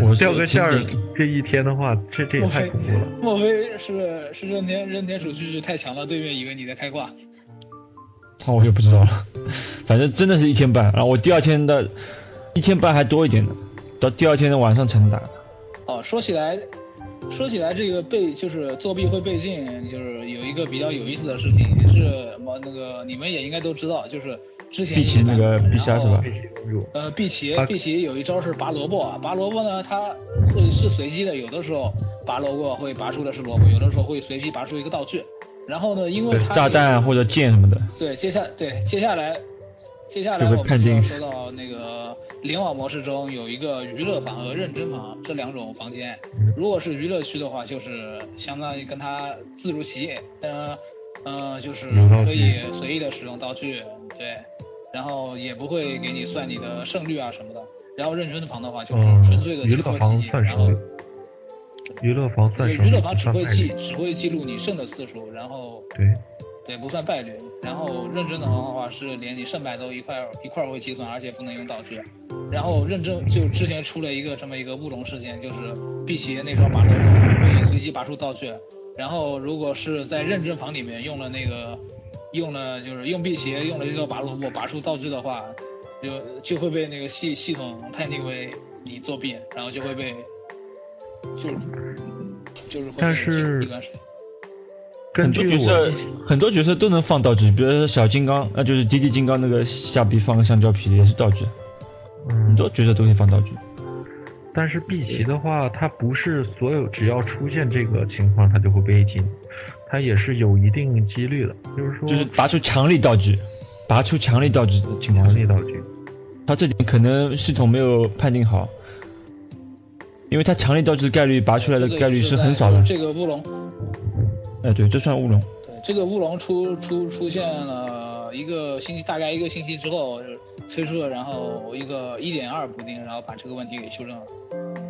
我
掉个线儿，这一天的话，这这也太恐怖了。
莫非是是任天任天属实太强了，对面以为你在开挂？
那我就不知道了。反正真的是一天半，然后我第二天的一天半还多一点呢，到第二天的晚上才能打。
哦，说起来，说起来这个被就是作弊会被禁，就是有一个比较有意思的事情，也是么那个你们也应该都知道，就是之前
碧琪那个碧虾是吧？
呃，碧琪
啊
碧琪有一招是拔萝卜啊，拔萝卜呢，它会是随机的，有的时候拔萝卜会拔出的是萝卜，有的时候会随机拔出一个道具。然后呢，因为
炸弹或者剑什么的。
对，接下对接下来，接下来我们就要说到那个联网模式中有一个娱乐房和认真房这两种房间。如果是娱乐区的话，就是相当于跟它自如其业，呃呃，就是可以随意的使用道具，对，然后也不会给你算你的胜率啊什么的。然后认真房的话就是
嗯
纯粹的，
娱乐房算
然后，
娱乐房算
对
胜率，
娱乐房只会记。只会记录你胜的次数，然后
对，
对，不算败率。然后认真的话是连你胜败都一块一块会计算，而且不能用道具。然后认真就之前出了一个这么一个乌龙事件，就是碧琪那招拔萝卜可以随机拔出道具，然后如果是在认真房里面用了那个用了就是用辟邪用了这个拔萝卜拔出道具的话，就就会被那个系系统判定为你作弊，然后就会被就是就是会被
但是
一关水
根据
很多角色很多角色都能放道具，比如说小金刚，那就是迪迪金刚那个下臂放个橡胶皮也是道具，很
嗯，
多角色都可以放道具。
但是碧琪的话，它不是所有只要出现这个情况，它就会被禁，它也是有一定几率的，就是说
就是拔出强力道具，拔出强力道具的情况下
强力，道具。
它这点可能系统没有判定好，因为它强力道具的概率拔出来的概率
是
很少的。
这个乌龙，
哎，对，这算乌龙。
对这个乌龙出出出现了一个星期，大概一个星期之后推出了，然后一个一点二补丁，然后把这个问题给修正了。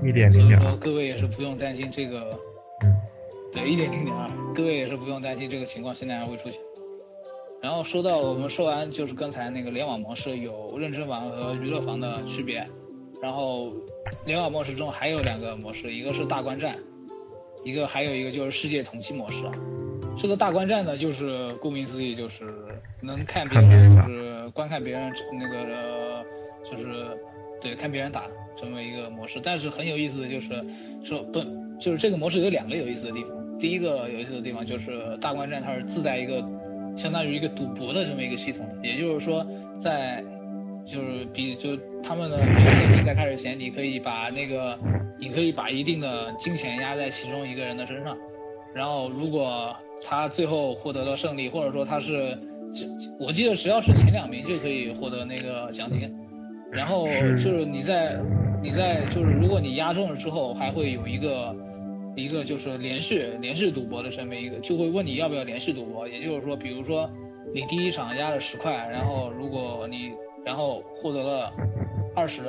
一点零点二，
说各位也是不用担心这个，
嗯，
对，一点零点二，各位也是不用担心这个情况现在还会出现。然后说到我们说完就是刚才那个联网模式有认真房和娱乐房的区别，然后联网模式中还有两个模式，一个是大观战，一个还有一个就是世界同期模式。这个大观战呢，就是顾名思义，就是能看别人，就是观看别人那个呃，就是对看别人打这么一个模式。但是很有意思的就是说不，就是这个模式有两个有意思的地方。第一个有意思的地方就是大观战它是自带一个相当于一个赌博的这么一个系统，也就是说在就是比就他们的比赛开始前，你可以把那个你可以把一定的金钱压在其中一个人的身上，然后如果他最后获得了胜利，或者说他是，只我记得只要是前两名就可以获得那个奖金，然后就是你在你在就是如果你压中了之后，还会有一个一个就是连续连续赌博的这么一个，就会问你要不要连续赌博，也就是说，比如说你第一场压了十块，然后如果你然后获得了二十。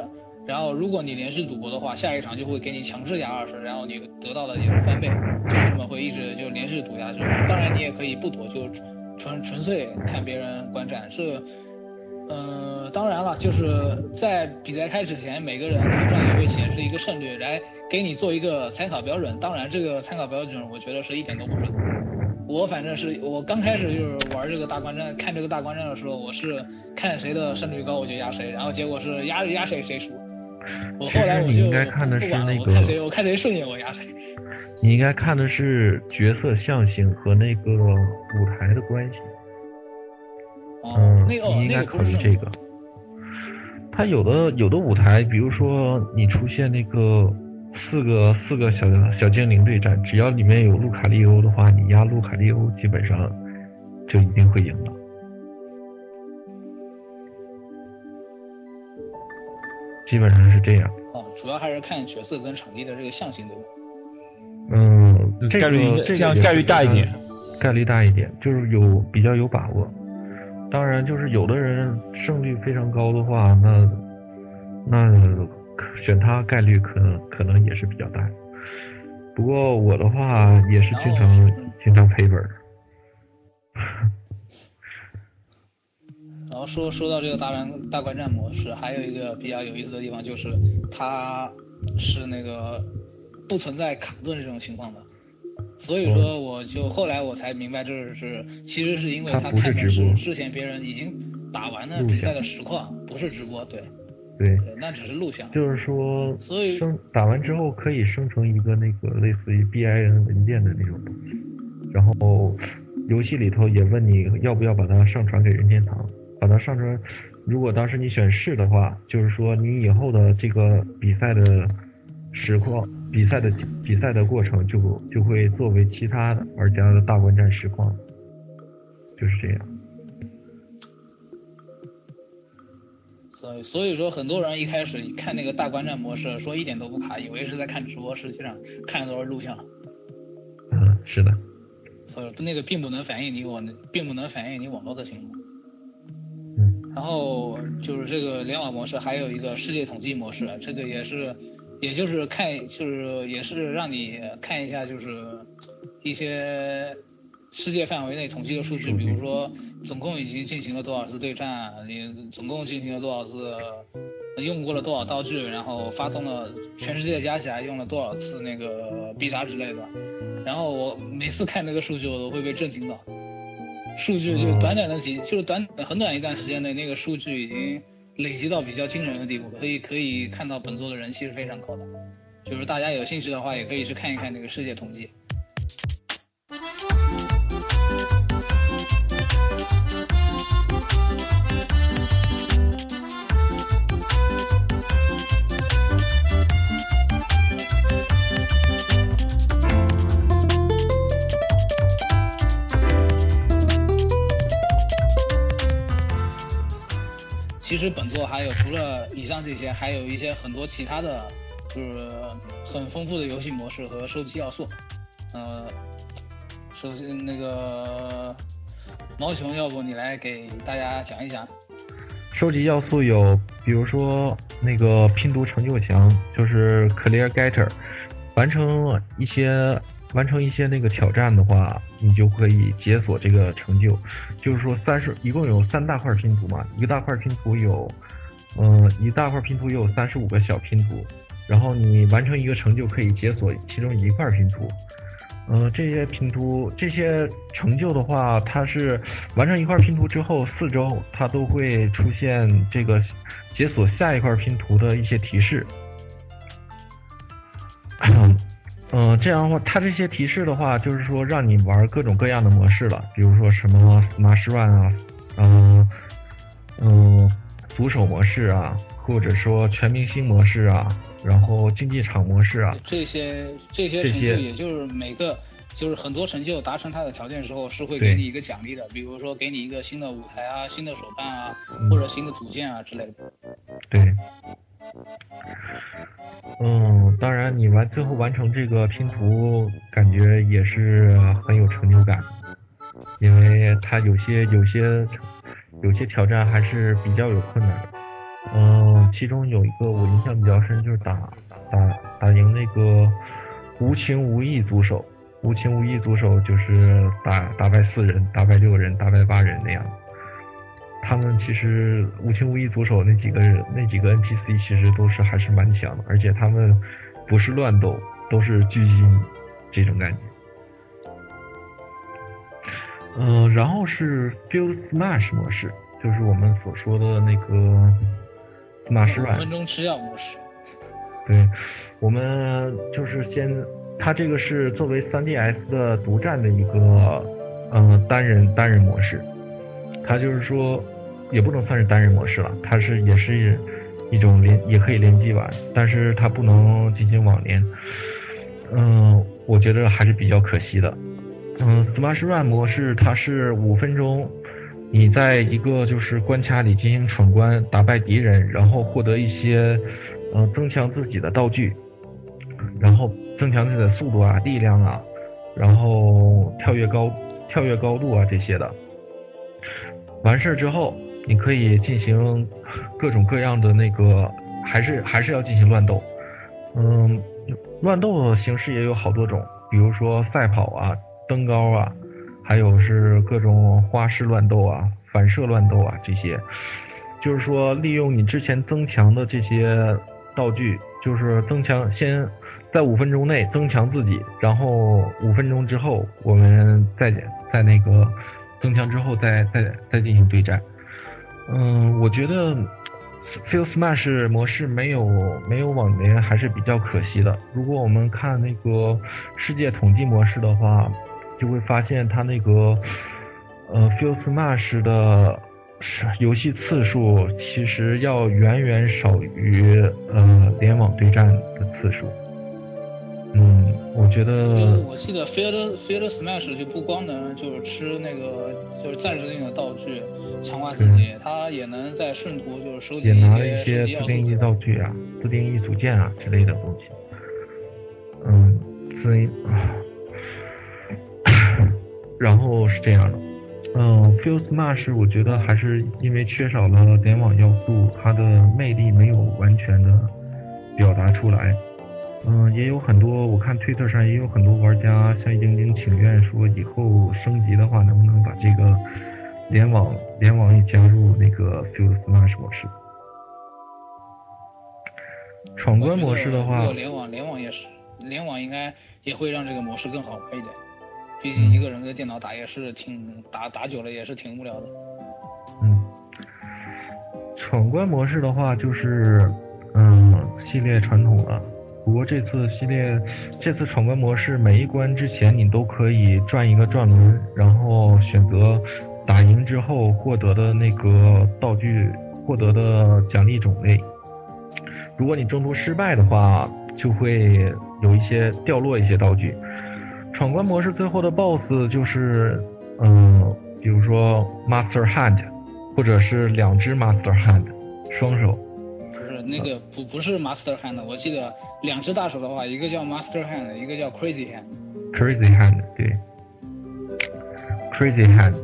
然后，如果你连续赌博的话，下一场就会给你强制压二十，然后你得到的也是翻倍，就这么会一直就连续赌下去。当然，你也可以不赌，就纯纯粹看别人观战。是，嗯、当然了，就是在比赛开始前，每个人头上也会显示一个胜率，来给你做一个参考标准。当然，这个参考标准我觉得是一点都不准。我反正是我刚开始就是玩这个大观战，看这个大观战的时候，我是看谁的胜率高我就压谁，然后结果是压着压谁谁输。我后来
你应该看的是
不管了
那个
我看谁我看谁顺眼我压谁。
你应该看的是角色象形和那个舞台的关系。
哦，
嗯，
那个哦
你应该考虑这个。它有的有的舞台，比如说你出现那个四个四个小小精灵对战，只要里面有路卡利欧的话，你压路卡利欧基本上就一定会赢了。基本上是这样。
啊，主要还是看角色跟场地的这个象性，对吧？
嗯，这
概率应
个这
样概率大一点，
概率大一点，就是有比较有把握。当然，就是有的人胜率非常高的话，那那选他概率可能可能也是比较大。不过我的话也是经常经常赔本儿。
然后说说到这个大战大观战模式，还有一个比较有意思的地方就是它是那个不存在卡顿这种情况的，所以说我就后来我才明白，这是其实是因为他看的
直播。
是之前别人已经打完了比赛的实况，不是直播，对
对，
那只是录像。
就是说
所以
生打完之后可以生成一个那个类似于 BIN 文件的那种东西，然后游戏里头也问你要不要把它上传给任天堂，把它上传。如果当时你选是的话，就是说你以后的这个比赛的实况、比赛的比赛的过程就就会作为其他的玩家的大观战实况，就是这样。
所以所以说很多人一开始看那个大观战模式，说一点都不卡，以为是在看直播，实际上看的都是录像。
嗯，是的。
所以，那个并不能反映你网，并不能反映你网络的情况。
嗯
然后就是这个联网模式，还有一个世界统计模式，这个也是，也就是看，就是也是让你看一下，就是一些世界范围内统计的数据，比如说总共已经进行了多少次对战，你总共进行了多少次，用过了多少道具，然后发动了全世界加起来用了多少次那个必杀之类的。然后我每次看那个数据，我都会被震惊到。数据就短短的几，就是短很短一段时间内，那个数据已经累积到比较惊人的地步，可以可以看到本作的人气是非常高的。就是大家有兴趣的话，也可以去看一看那个世界统计。实本作还有除了以上这些，还有一些很多其他的，就是很丰富的游戏模式和收集要素。呃，首先那个 毛熊，要不你来给大家讲一讲？
收集要素有，比如说那个拼读成就墙，就是 Clear Getter，完成一些完成一些那个挑战的话，你就可以解锁这个成就。就是说三十一共有三大块拼图嘛，一个大块拼图有，嗯、一大块拼图有三十五个小拼图，然后你完成一个成就可以解锁其中一块拼图。嗯，这些拼图这些成就的话，它是完成一块拼图之后，四周它都会出现这个解锁下一块拼图的一些提示。嗯，这样的话，它这些提示的话，就是说让你玩各种各样的模式了，比如说什么 Smash Run 啊，嗯嗯，组手模式啊，或者说全明星模式啊，然后竞技场模式啊，
这些这些成就，也就是每个就是很多成就达成它的条件之后，是会给你一个奖励的，比如说给你一个新的舞台啊、新的手办啊，
嗯。
或者新的组件啊之类的。
对，嗯，当然你完最后完成这个拼图，感觉也是很有成就感，因为它有些有些有些挑战还是比较有困难的。嗯，其中有一个我印象比较深，就是打打打赢那个无情无义组手，无情无义组手就是打打败四人、打败六人、打败八人那样。他们其实无情无义左手那几个人，那几个 NPC 其实都是还是蛮强的，而且他们不是乱斗，都是狙击这种感觉。嗯、然后是 Field Smash 模式，就是我们所说的那个 Smash
五。分钟吃药模式。
对，我们就是先，它这个是作为 3DS 的独占的一个，呃，单人单人模式。它就是说，也不能算是单人模式了，它是也是一种联，也可以联机玩，但是它不能进行网联。嗯，我觉得还是比较可惜的。嗯，Smash Run 模式它是五分钟，你在一个就是关卡里进行闯关，打败敌人，然后获得一些，呃，增强自己的道具，然后增强自己的速度啊、力量啊，然后跳跃高、跳跃高度啊这些的。完事之后，你可以进行各种各样的那个，还是还是要进行乱斗。嗯，乱斗的形式也有好多种，比如说赛跑啊。登高啊，还有是各种花式乱斗啊、反射乱斗啊这些，就是说利用你之前增强的这些道具，就是增强先在五分钟内增强自己，然后五分钟之后我们再在那个增强之后再再再进行对战。嗯，我觉得 Feel Smash 模式没有没有网联还是比较可惜的。如果我们看那个世界统计模式的话。就会发现它那个，呃，Feel Smash 的游戏次数其实要远远少于呃联网对战的次数。嗯，我觉得。
我记得 Feel Feel Smash 就不光能就是吃那个就是暂时性的道具强化自己，它也能在顺途就是收集
也拿了一些自定义道具啊、自定义组件啊之类的东西。嗯，自。然后是这样的，嗯，Feel Smash 我觉得还是因为缺少了联网要素，它的魅力没有完全的表达出来。嗯，也有很多我看推特上也有很多玩家向晶晶请愿说，以后升级的话能不能把这个联网联网也加入那个 Feel Smash 模式？闯关模式的话，
联网联网也是联网应该也会让这个模式更好玩一点。毕竟一个人跟电脑打也是挺打打久了也是挺无聊的。
嗯，闯关模式的话就是嗯系列传统了，不过这次系列这次闯关模式每一关之前你都可以转一个转轮，然后选择打赢之后获得的那个道具获得的奖励种类。如果你中途失败的话，就会有一些掉落一些道具。闯关模式最后的 BOSS 就是，嗯，比如说 Master Hand，或者是两只 Master Hand，双手。
那个不不是 Master Hand，我记得两只大手的话，一个叫 Master Hand，一个叫 Crazy Hand。
Crazy Hand，对。Crazy Hand。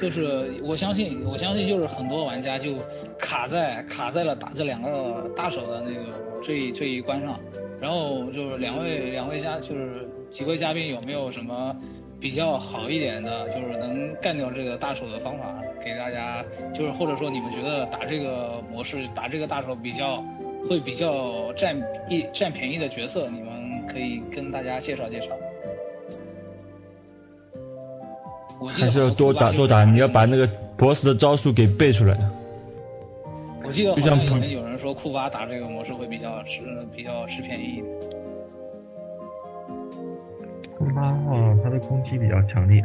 就是我相信，我相信就是很多玩家就卡在卡在了打这两个大手的那个这一这一关上，然后就是两位两位嘉就是。几位嘉宾有没有什么比较好一点的，就是能干掉这个大手的方法，给大家就是或者说你们觉得打这个模式打这个大手比较会比较占一占便宜的角色，你们可以跟大家介绍介绍。
还是要多打多打，你要把那个 boss 的招数给背出来。
我记得好像有人说库巴打这个模式会比较吃比较吃便宜。
库巴的话，它的攻击比较强烈。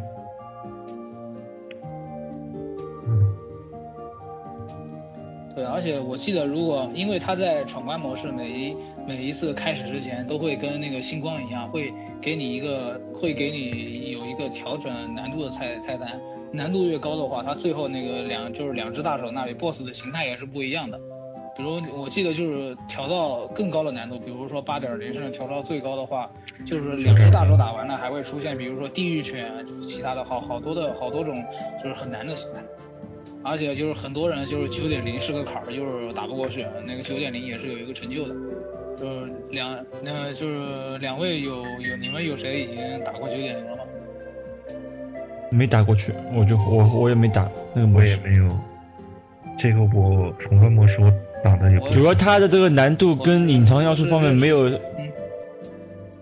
对，而且我记得，如果因为他在闯关模式，每一每一次开始之前，都会跟那个星光一样，会给你一个，会给你有一个调整难度的菜菜单。难度越高的话，它最后那个两就是两只大手那里 BOSS 的形态也是不一样的。比如我记得就是调到更高的难度，比如说八点零甚至调到最高的话，就是两只大手打完了还会出现，比如说地狱犬，其他的好好多的好多种，就是很难的形态。而且就是很多人就是九点零是个坎儿，就是打不过去。那个九点零也是有一个成就的，就是两那就是两位有有你们有谁已经打过九点零了吗？
没打过去，我就我我也没打那个模
式。我也没有。这个我闯关模式我。
主要它的这个难度跟隐藏要素方面没有，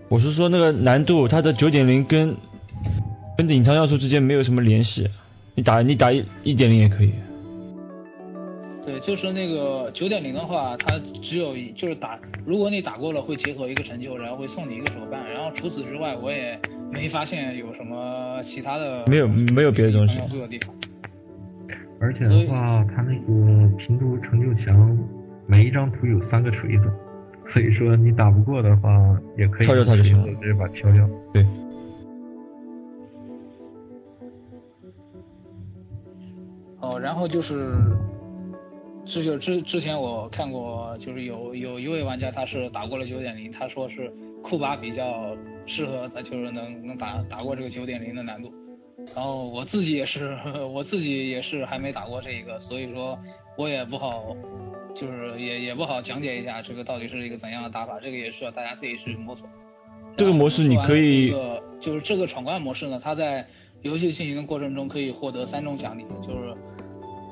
我是说那个难度，它的九点零跟跟隐藏要素之间没有什么联系，你打你打一一点零也可以。
对，就是那个九点零的话，它只有就是打，如果你打过了会解锁一个成就，然后会送你一个手办，然后除此之外我也没发现有什么其他的。
没有没有别的东西。
地方。
而且的话，它那个拼图成就墙，每一张图有三个锤子，所以说你打不过的话，也可以
敲掉它就行了
直接把它敲掉。
对，
哦，然后就是，这就之之前我看过，就是有有一位玩家他是打过了九点零，他说是库巴比较适合他，就是能能打打过这个九点零的难度。然后我自己也是，我自己也是还没打过这一个，所以说我也不好，就是也也不好讲解一下这个到底是一个怎样的打法，这个也需要大家自己去摸索。
这个模式你可以
就是这个闯关模式呢，它在游戏进行的过程中可以获得三种奖励，就是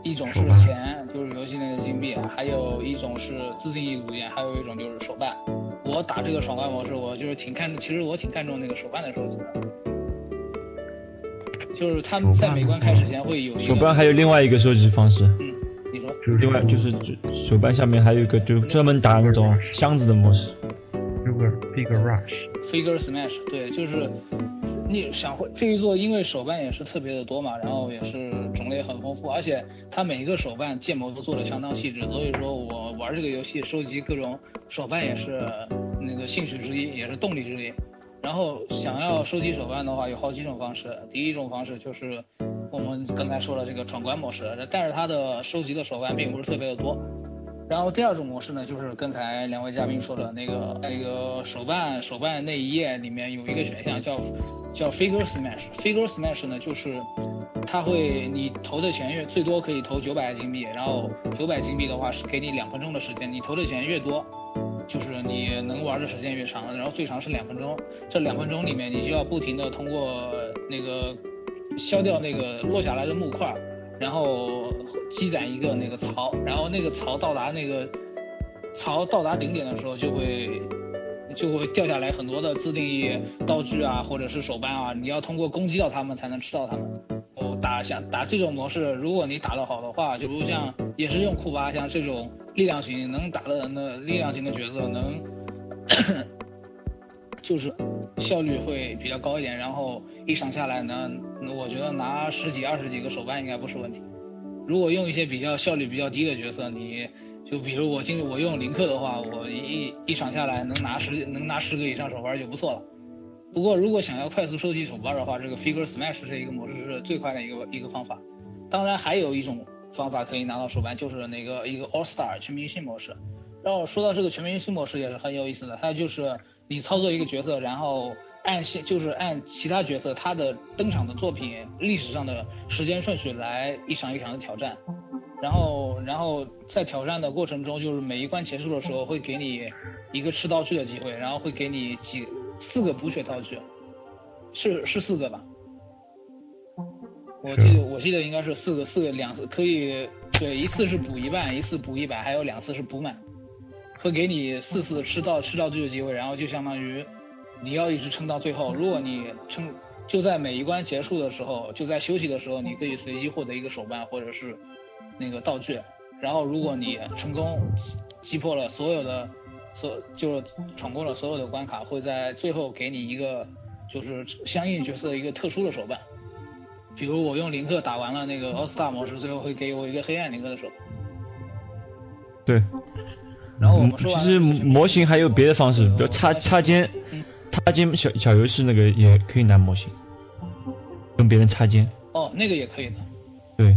一种是钱，就是游戏内的金币，还有一种是自定义组件，还有一种就是手办。我打这个闯关模式，我就是挺看，其实我挺看重那个手办的收集的，就是他们在每关开始前会有
手办还有另外一个收集方式，
嗯，你说
就是
另外就是手办下面还有一个就专门打那种箱子的模式。
，figure big
rush，figure Smash，对，就是你想会这一座，因为手办也是特别的多嘛，然后也是种类很丰富，而且它每一个手办建模都做的相当细致，所以说我玩这个游戏收集各种手办也是那个兴趣之一，也是动力之一。然后想要收集手办的话，有好几种方式。第一种方式就是我们刚才说了这个闯关模式，但是它的收集的手办并不是特别的多。然后第二种模式呢，就是刚才两位嘉宾说的那个那个手办手办那一页里面有一个选项叫叫 Figure Smash。Figure Smash 呢，就是它会你投的钱越最多可以投九百金币，然后九百金币的话是给你两分钟的时间，你投的钱越多，就是你能玩的时间越长，然后最长是两分钟。这两分钟里面，你就要不停的通过那个削掉那个落下来的木块，然后积攒一个那个槽，然后那个槽到达那个槽到达顶点的时候，就会就会掉下来很多的自定义道具啊，或者是手办啊，你要通过攻击到它们才能吃到它们。哦，打像打这种模式，如果你打得好的话，就如像也是用库巴，像这种力量型能打的那力量型的角色能。就是效率会比较高一点，然后一场下来呢，我觉得拿十几二十几个手办应该不是问题。如果用一些比较效率比较低的角色，你就比如我今我用林克的话，我一一场下来能拿十能拿十个以上手办就不错了。不过如果想要快速收集手办的话，这个 Figure Smash 这一个模式是最快的一个一个方法。当然还有一种方法可以拿到手办，就是那个一个 All Star 全明星模式。然后说到这个全明星模式也是很有意思的，它就是你操作一个角色，然后按现就是按其他角色他的登场的作品历史上的时间顺序来一场一场的挑战，然后然后在挑战的过程中，就是每一关结束的时候会给你一个吃道具的机会，然后会给你几四个补血道具，是是四个吧？我记得我记得应该是四个四个两次可以对一次是补一万，一次补一百，还有两次是补满。会给你四次吃到吃道具的机会，然后就相当于你要一直撑到最后。如果你撑就在每一关结束的时候，就在休息的时候，你可以随机获得一个手办或者是那个道具。然后如果你成功击破了所有的所就是闯过了所有的关卡，会在最后给你一个就是相应角色一个特殊的手办。比如我用林克打完了那个奥斯塔模式，最后会给我一个黑暗林克的手。
对。
然后我们说
其实模型还有别的方式，比如插插肩，插肩小小游戏那个也可以拿模型，跟别人插肩。
哦，那个也可以的。
对。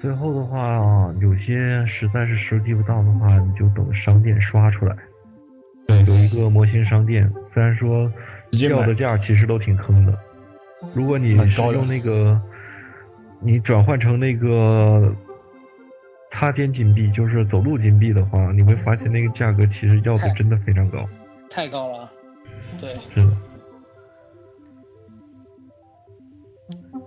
最后的话，有些实在是收集不到的话，你就等商店刷出来。
对，
有一个模型商店，虽然说掉的价其实都挺坑的。如果你是用那个，你转换成那个。擦肩金币就是走路金币的话，你会发现那个价格其实要的真的非常高，
太高了，对，
是的。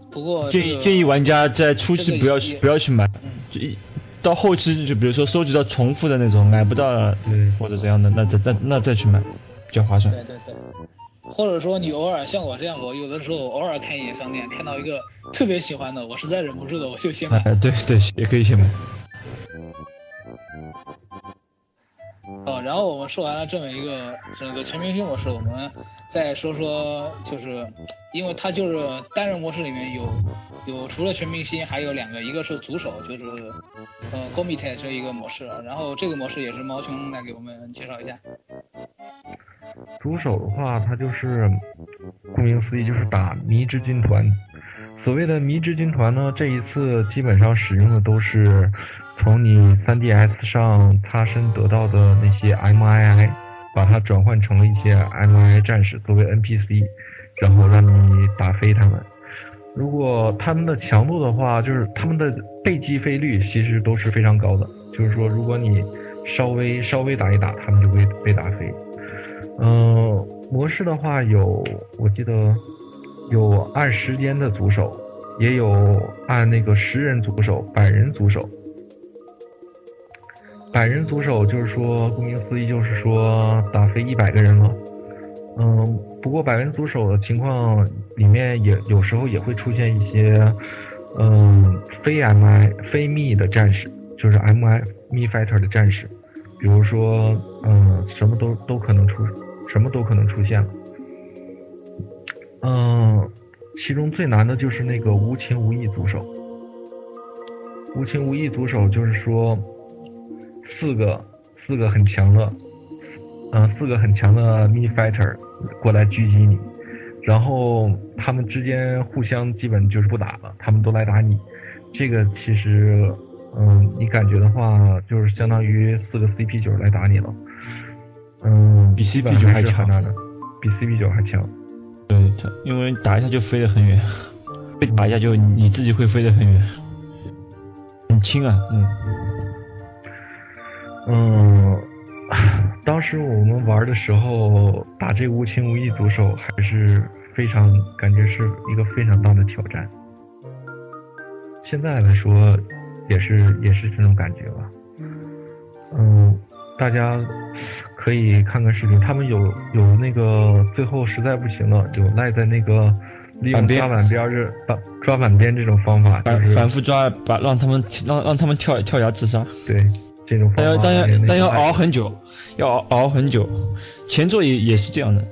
不过
建议建议玩家在初期不要去不要去买，就一到后期就比如说收集到重复的那种买不到或者怎样的，那再那那再去买比较划算。
对对对。或者说你偶尔像我这样，我有的时候偶尔看一眼商店，看到一个特别喜欢的，我实在忍不住的，我就先买。
哎，对对，也可以先买。
然后我们说完了这么一个整个全明星模式，我们再说说，就是因为它就是单人模式里面有有除了全明星，还有两个，一个是组手，就是呃 g o m i t 这一个模式，然后这个模式也是毛熊来给我们介绍一下。
组手的话，它就是顾名思义就是打迷之军团。所谓的迷之军团呢，这一次基本上使用的都是从你 3DS 上擦身得到的那些 MII，把它转换成了一些 MII 战士作为 NPC，然后让你打飞他们。如果他们的强度的话，就是他们的被击飞率其实都是非常高的，就是说如果你稍微稍微打一打，他们就会被打飞。嗯，模式的话有，我记得有按时间的组手，也有按那个十人组手、百人组手。百人组手就是说，顾名思义就是说打飞一百个人了。嗯，不过百人组手的情况里面也有时候也会出现一些，嗯，非 MI 非密的战士，就是 MI 密 fighter 的战士，比如说，嗯，什么都都可能出。什么都可能出现了，嗯，其中最难的就是那个无情无义组手。无情无义组手就是说，四个四个很强的，嗯，四个很强的 me fighter 过来狙击你，然后他们之间互相基本就是不打了，他们都来打你。这个其实，嗯，你感觉的话，就是相当于四个 CP 九来打你了。嗯，
比 CP 九还强
的，比 CP 九还强。
对，因为打一下就飞得很远，被打一下就你自己会飞得很远，很轻啊，嗯。
嗯，当时我们玩的时候打这无情无义毒手还是非常感觉是一个非常大的挑战。现在来说也是也是这种感觉吧。嗯，大家。可以看看视频，他们有有那个最后实在不行了，有赖在那个利用抓板边这把抓板边这种方法，就是
反复抓，把让他们让让他们跳跳崖自杀。
对，这种方
法。但要但要但要熬很久，要熬熬很久。前作也也是这样的，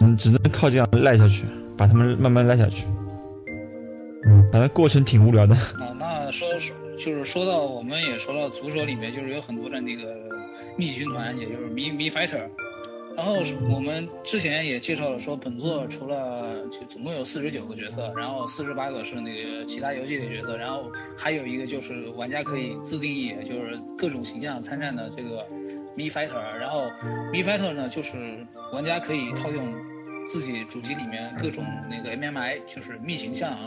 嗯，只能靠这样赖下去，把他们慢慢赖下去。
嗯，
反正过程挺无聊的。
啊，那说说就是说到我们也说到足手里面，就是有很多的那个。密军团，也就是迷迷 fighter，然后我们之前也介绍了，说本作除了就总共有四十九个角色，然后四十八个是那个其他游戏的角色，然后还有一个就是玩家可以自定义，就是各种形象参战的这个 me fighter，然后 me fighter 呢就是玩家可以套用自己主机里面各种那个 MMI，就是 me 形象，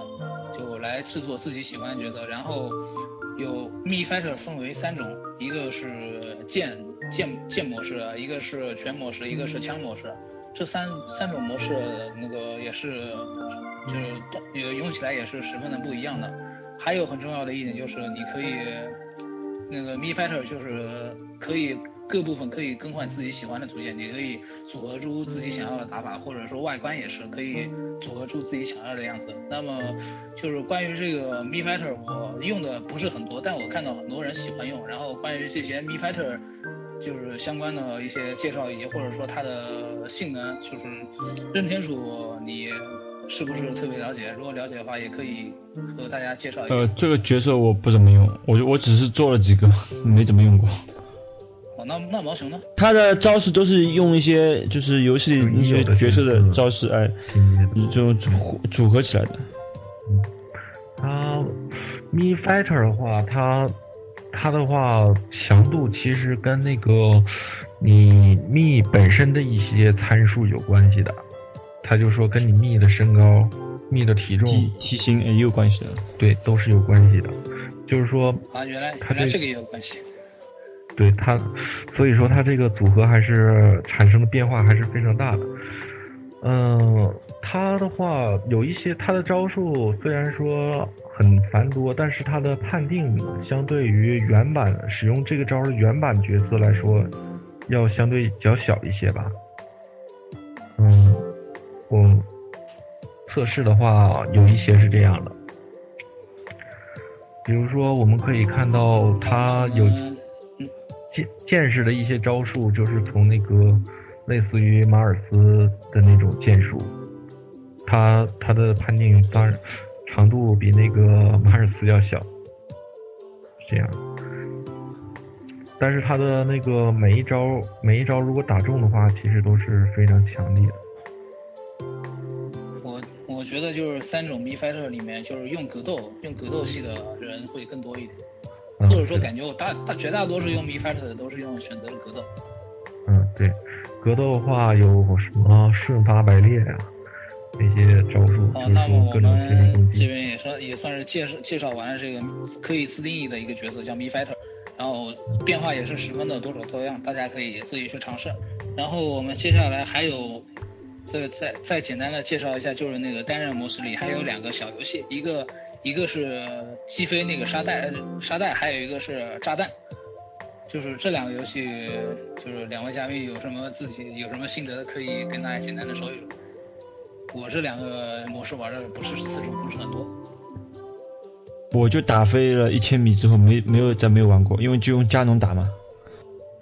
就来制作自己喜欢的角色，然后有 me fighter 分为三种，一个是剑。剑剑模式，一个是拳模式，一个是枪模式，这三三种模式那个也是，就是也用起来也是十分的不一样的。还有很重要的一点就是，你可以那个 Me Fighter 就是可以各部分可以更换自己喜欢的组件，你可以组合出自己想要的打法，或者说外观也是可以组合出自己想要的样子。那么就是关于这个 Me Fighter，我用的不是很多，但我看到很多人喜欢用。然后关于这些 Me Fighter。就是相关的一些介绍，以及或者说它的性能，就是任天鼠，你是不是特别了解？如果了解的话，也可以和大家介绍一下。
呃，这个角色我不怎么用，我我只是做了几个，没怎么用过。
哦，那那毛熊呢？
他的招式都是用一些就是游戏一些角色的招式，哎，就组组合起来的。
他 Me Fighter 的话，他。它的话强度其实跟那个你蜜本身的一些参数有关系的，他就说跟你蜜的身高、蜜的体重、
体型也有关系的，
对，都是有关系的。就是说
啊，原来原来这个也有关系。
对它，所以说它这个组合还是产生的变化还是非常大的。嗯，它的话有一些它的招数虽然说。很繁多，但是它的判定相对于原版使用这个招的原版角色来说，要相对较小一些吧。嗯，我测试的话有一些是这样的，比如说我们可以看到它有剑剑士的一些招数，就是从那个类似于马尔斯的那种剑术，它它的判定当然长度比那个马尔斯要小，这样。但是他的那个每一招每一招如果打中的话，其实都是非常强力的。
我我觉得就是三种 B fighter 里面，就是用格斗用格斗系的人会更多一点，
嗯
或者说感觉我大大绝大多数用 B fighter 的都是用选择了格斗。
嗯，对，格斗的话有什么瞬发百裂呀、那些招数，
啊，
就是
那么我
说各种全力攻击。
们这边也算也算是介绍介绍完了这个可以自定义的一个角色，叫 Me Fighter，然后变化也是十分的多种多样，大家可以自己去尝试。然后我们接下来还有，再再再简单的介绍一下，就是那个单人模式里还有两个小游戏，一个一个是击飞那个沙袋沙袋，还有一个是炸弹。就是这两个游戏，就是两位嘉宾有什么自己有什么心得可以跟大家简单的说一说。我这两个模式玩的不是次数不是很多，
我就打飞了一千米之后没没有再没有玩过，因为就用加农打嘛。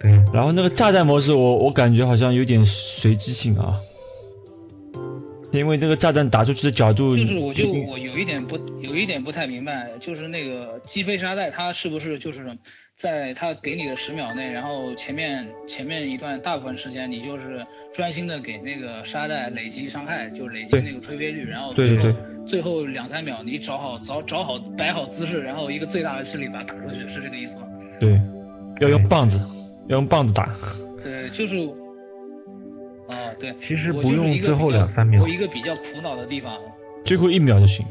嗯，
然后那个炸弹模式我我感觉好像有点随机性啊，因为那个炸弹打出去的角度，
就是我就我有一点不有一点不太明白，就是那个击飞沙袋，它是不是就是在他给你的十秒内，然后前面前面一段大部分时间你就是专心的给那个沙袋累积伤害，就累积那个吹飞率，然后
对对
最后最后两三秒你找好找找好摆好姿势，然后一个最大的势力把它打出去，是这个意思吗？
对，要用棒子，要用棒子打。
对，就是，啊，对，
其实不用最后两三秒
我一个比较苦恼的地方，
最后一秒就行。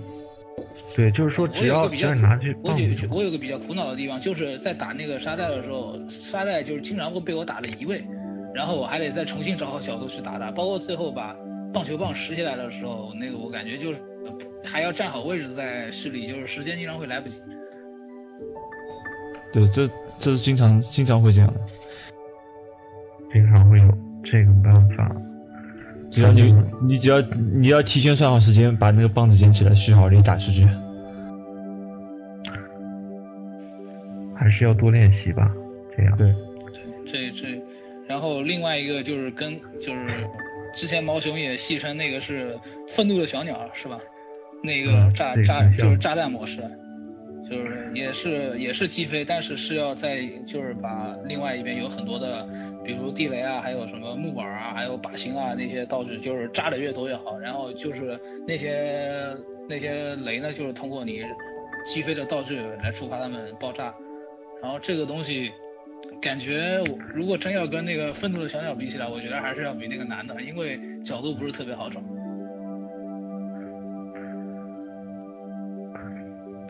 对，就是说只要
有个比较
只要拿去
我有我有个比较苦恼的地方，就是在打那个沙袋的时候，沙袋就是经常会被我打了移位，然后我还得再重新找好角度去打它，包括最后把棒球棒拾起来的时候，那个我感觉就是呃还要站好位置在室里，就是时间经常会来不及。
对，这这是经常经常会这样的。
经常会有这个办法。
只要你
嗯
你只要你要提前算好时间，把那个棒子捡起来，蓄好力打出去。
还是要多练习吧，这样。
对，
这这，然后另外一个就是跟就是之前毛熊也戏称那个是愤怒的小鸟是吧？那个
嗯
炸炸就是炸弹模式，就是也是也是击飞，但是是要在就是把另外一边有很多的，比如地雷啊，还有什么木板啊，还有靶心啊那些道具，就是炸的越多越好。然后就是那些那些雷呢，就是通过你击飞的道具来触发它们爆炸。然后这个东西，感觉如果真要跟那个愤怒的小鸟比起来，我觉得还是要比那个难的，因为角度不是特别好找，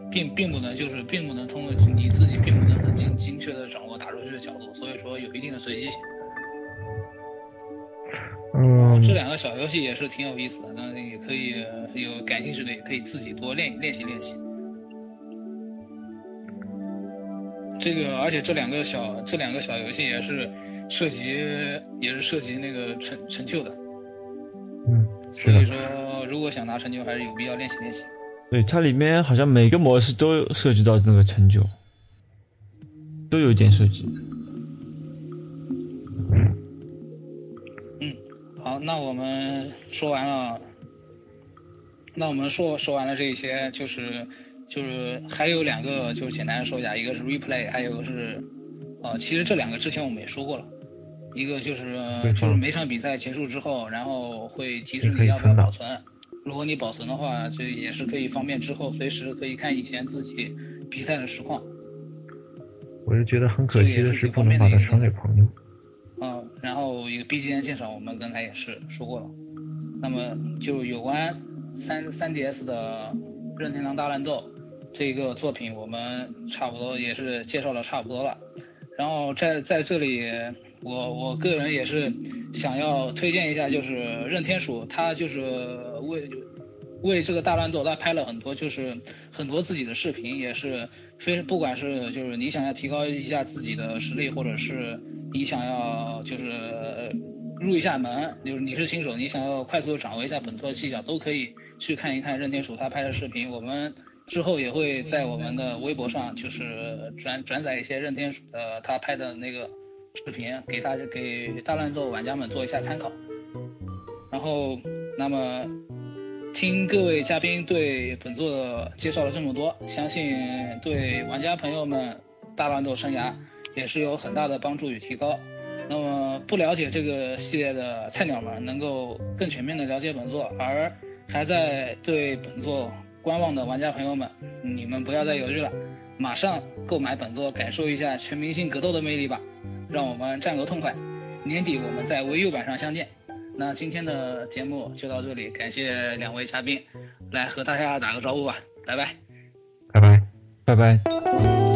并并不能就是并不能通过你自己并不能很精精确的掌握打出去的角度，所以说有一定的随机性。
嗯，
这两个小游戏也是挺有意思的，那也可以呃有感兴趣的也可以自己多练练习练习。这个，而且这两个小这两个小游戏也是涉及也是涉及那个成成就的，
嗯，
所以，说如果想拿成就，还是有必要练习练习。
对，它里面好像每个模式都有涉及到那个成就，都有一点涉及。
好，那我们说完了，那我们说说完了这一些，就是就是还有两个，就是简单说一下，一个是 replay，还有一个是，呃，其实这两个之前我们也说过了，一个就是就是每场比赛结束之后，然后会提示
你
要不要保存，如果你保存的话，这也是可以方便之后随时可以看以前自己比赛的实况。
我就觉得很可惜的是不能把它传给朋友。
嗯，然后一个 BGM 鉴赏我们刚才也是说过了。那么就有关三三 DS 的任天堂大乱斗这个作品，我们差不多也是介绍的差不多了。然后在在这里，我我个人也是想要推荐一下，就是任天鼠，他就是为为这个大乱斗，他拍了很多就是很多自己的视频，也是非不管是就是你想要提高一下自己的实力，或者是你想要就是入一下门，就是你是新手，你想要快速掌握一下本作的技巧，都可以去看一看任天鼠他拍的视频。我们之后也会在我们的微博上就是转转载一些任天鼠的他拍的那个视频，给大家给大乱斗玩家们做一下参考。然后，那么听各位嘉宾对本作介绍了这么多，相信对玩家朋友们大乱斗生涯也是有很大的帮助与提高。那么不了解这个系列的菜鸟们，能够更全面的了解本作，而还在对本作观望的玩家朋友们，你们不要再犹豫了，马上购买本作，感受一下全明星格斗的魅力吧！让我们战个痛快！年底我们在 VU 版上相见。那今天的节目就到这里，感谢两位嘉宾来和大家打个招呼吧，拜拜。
拜拜。
拜拜。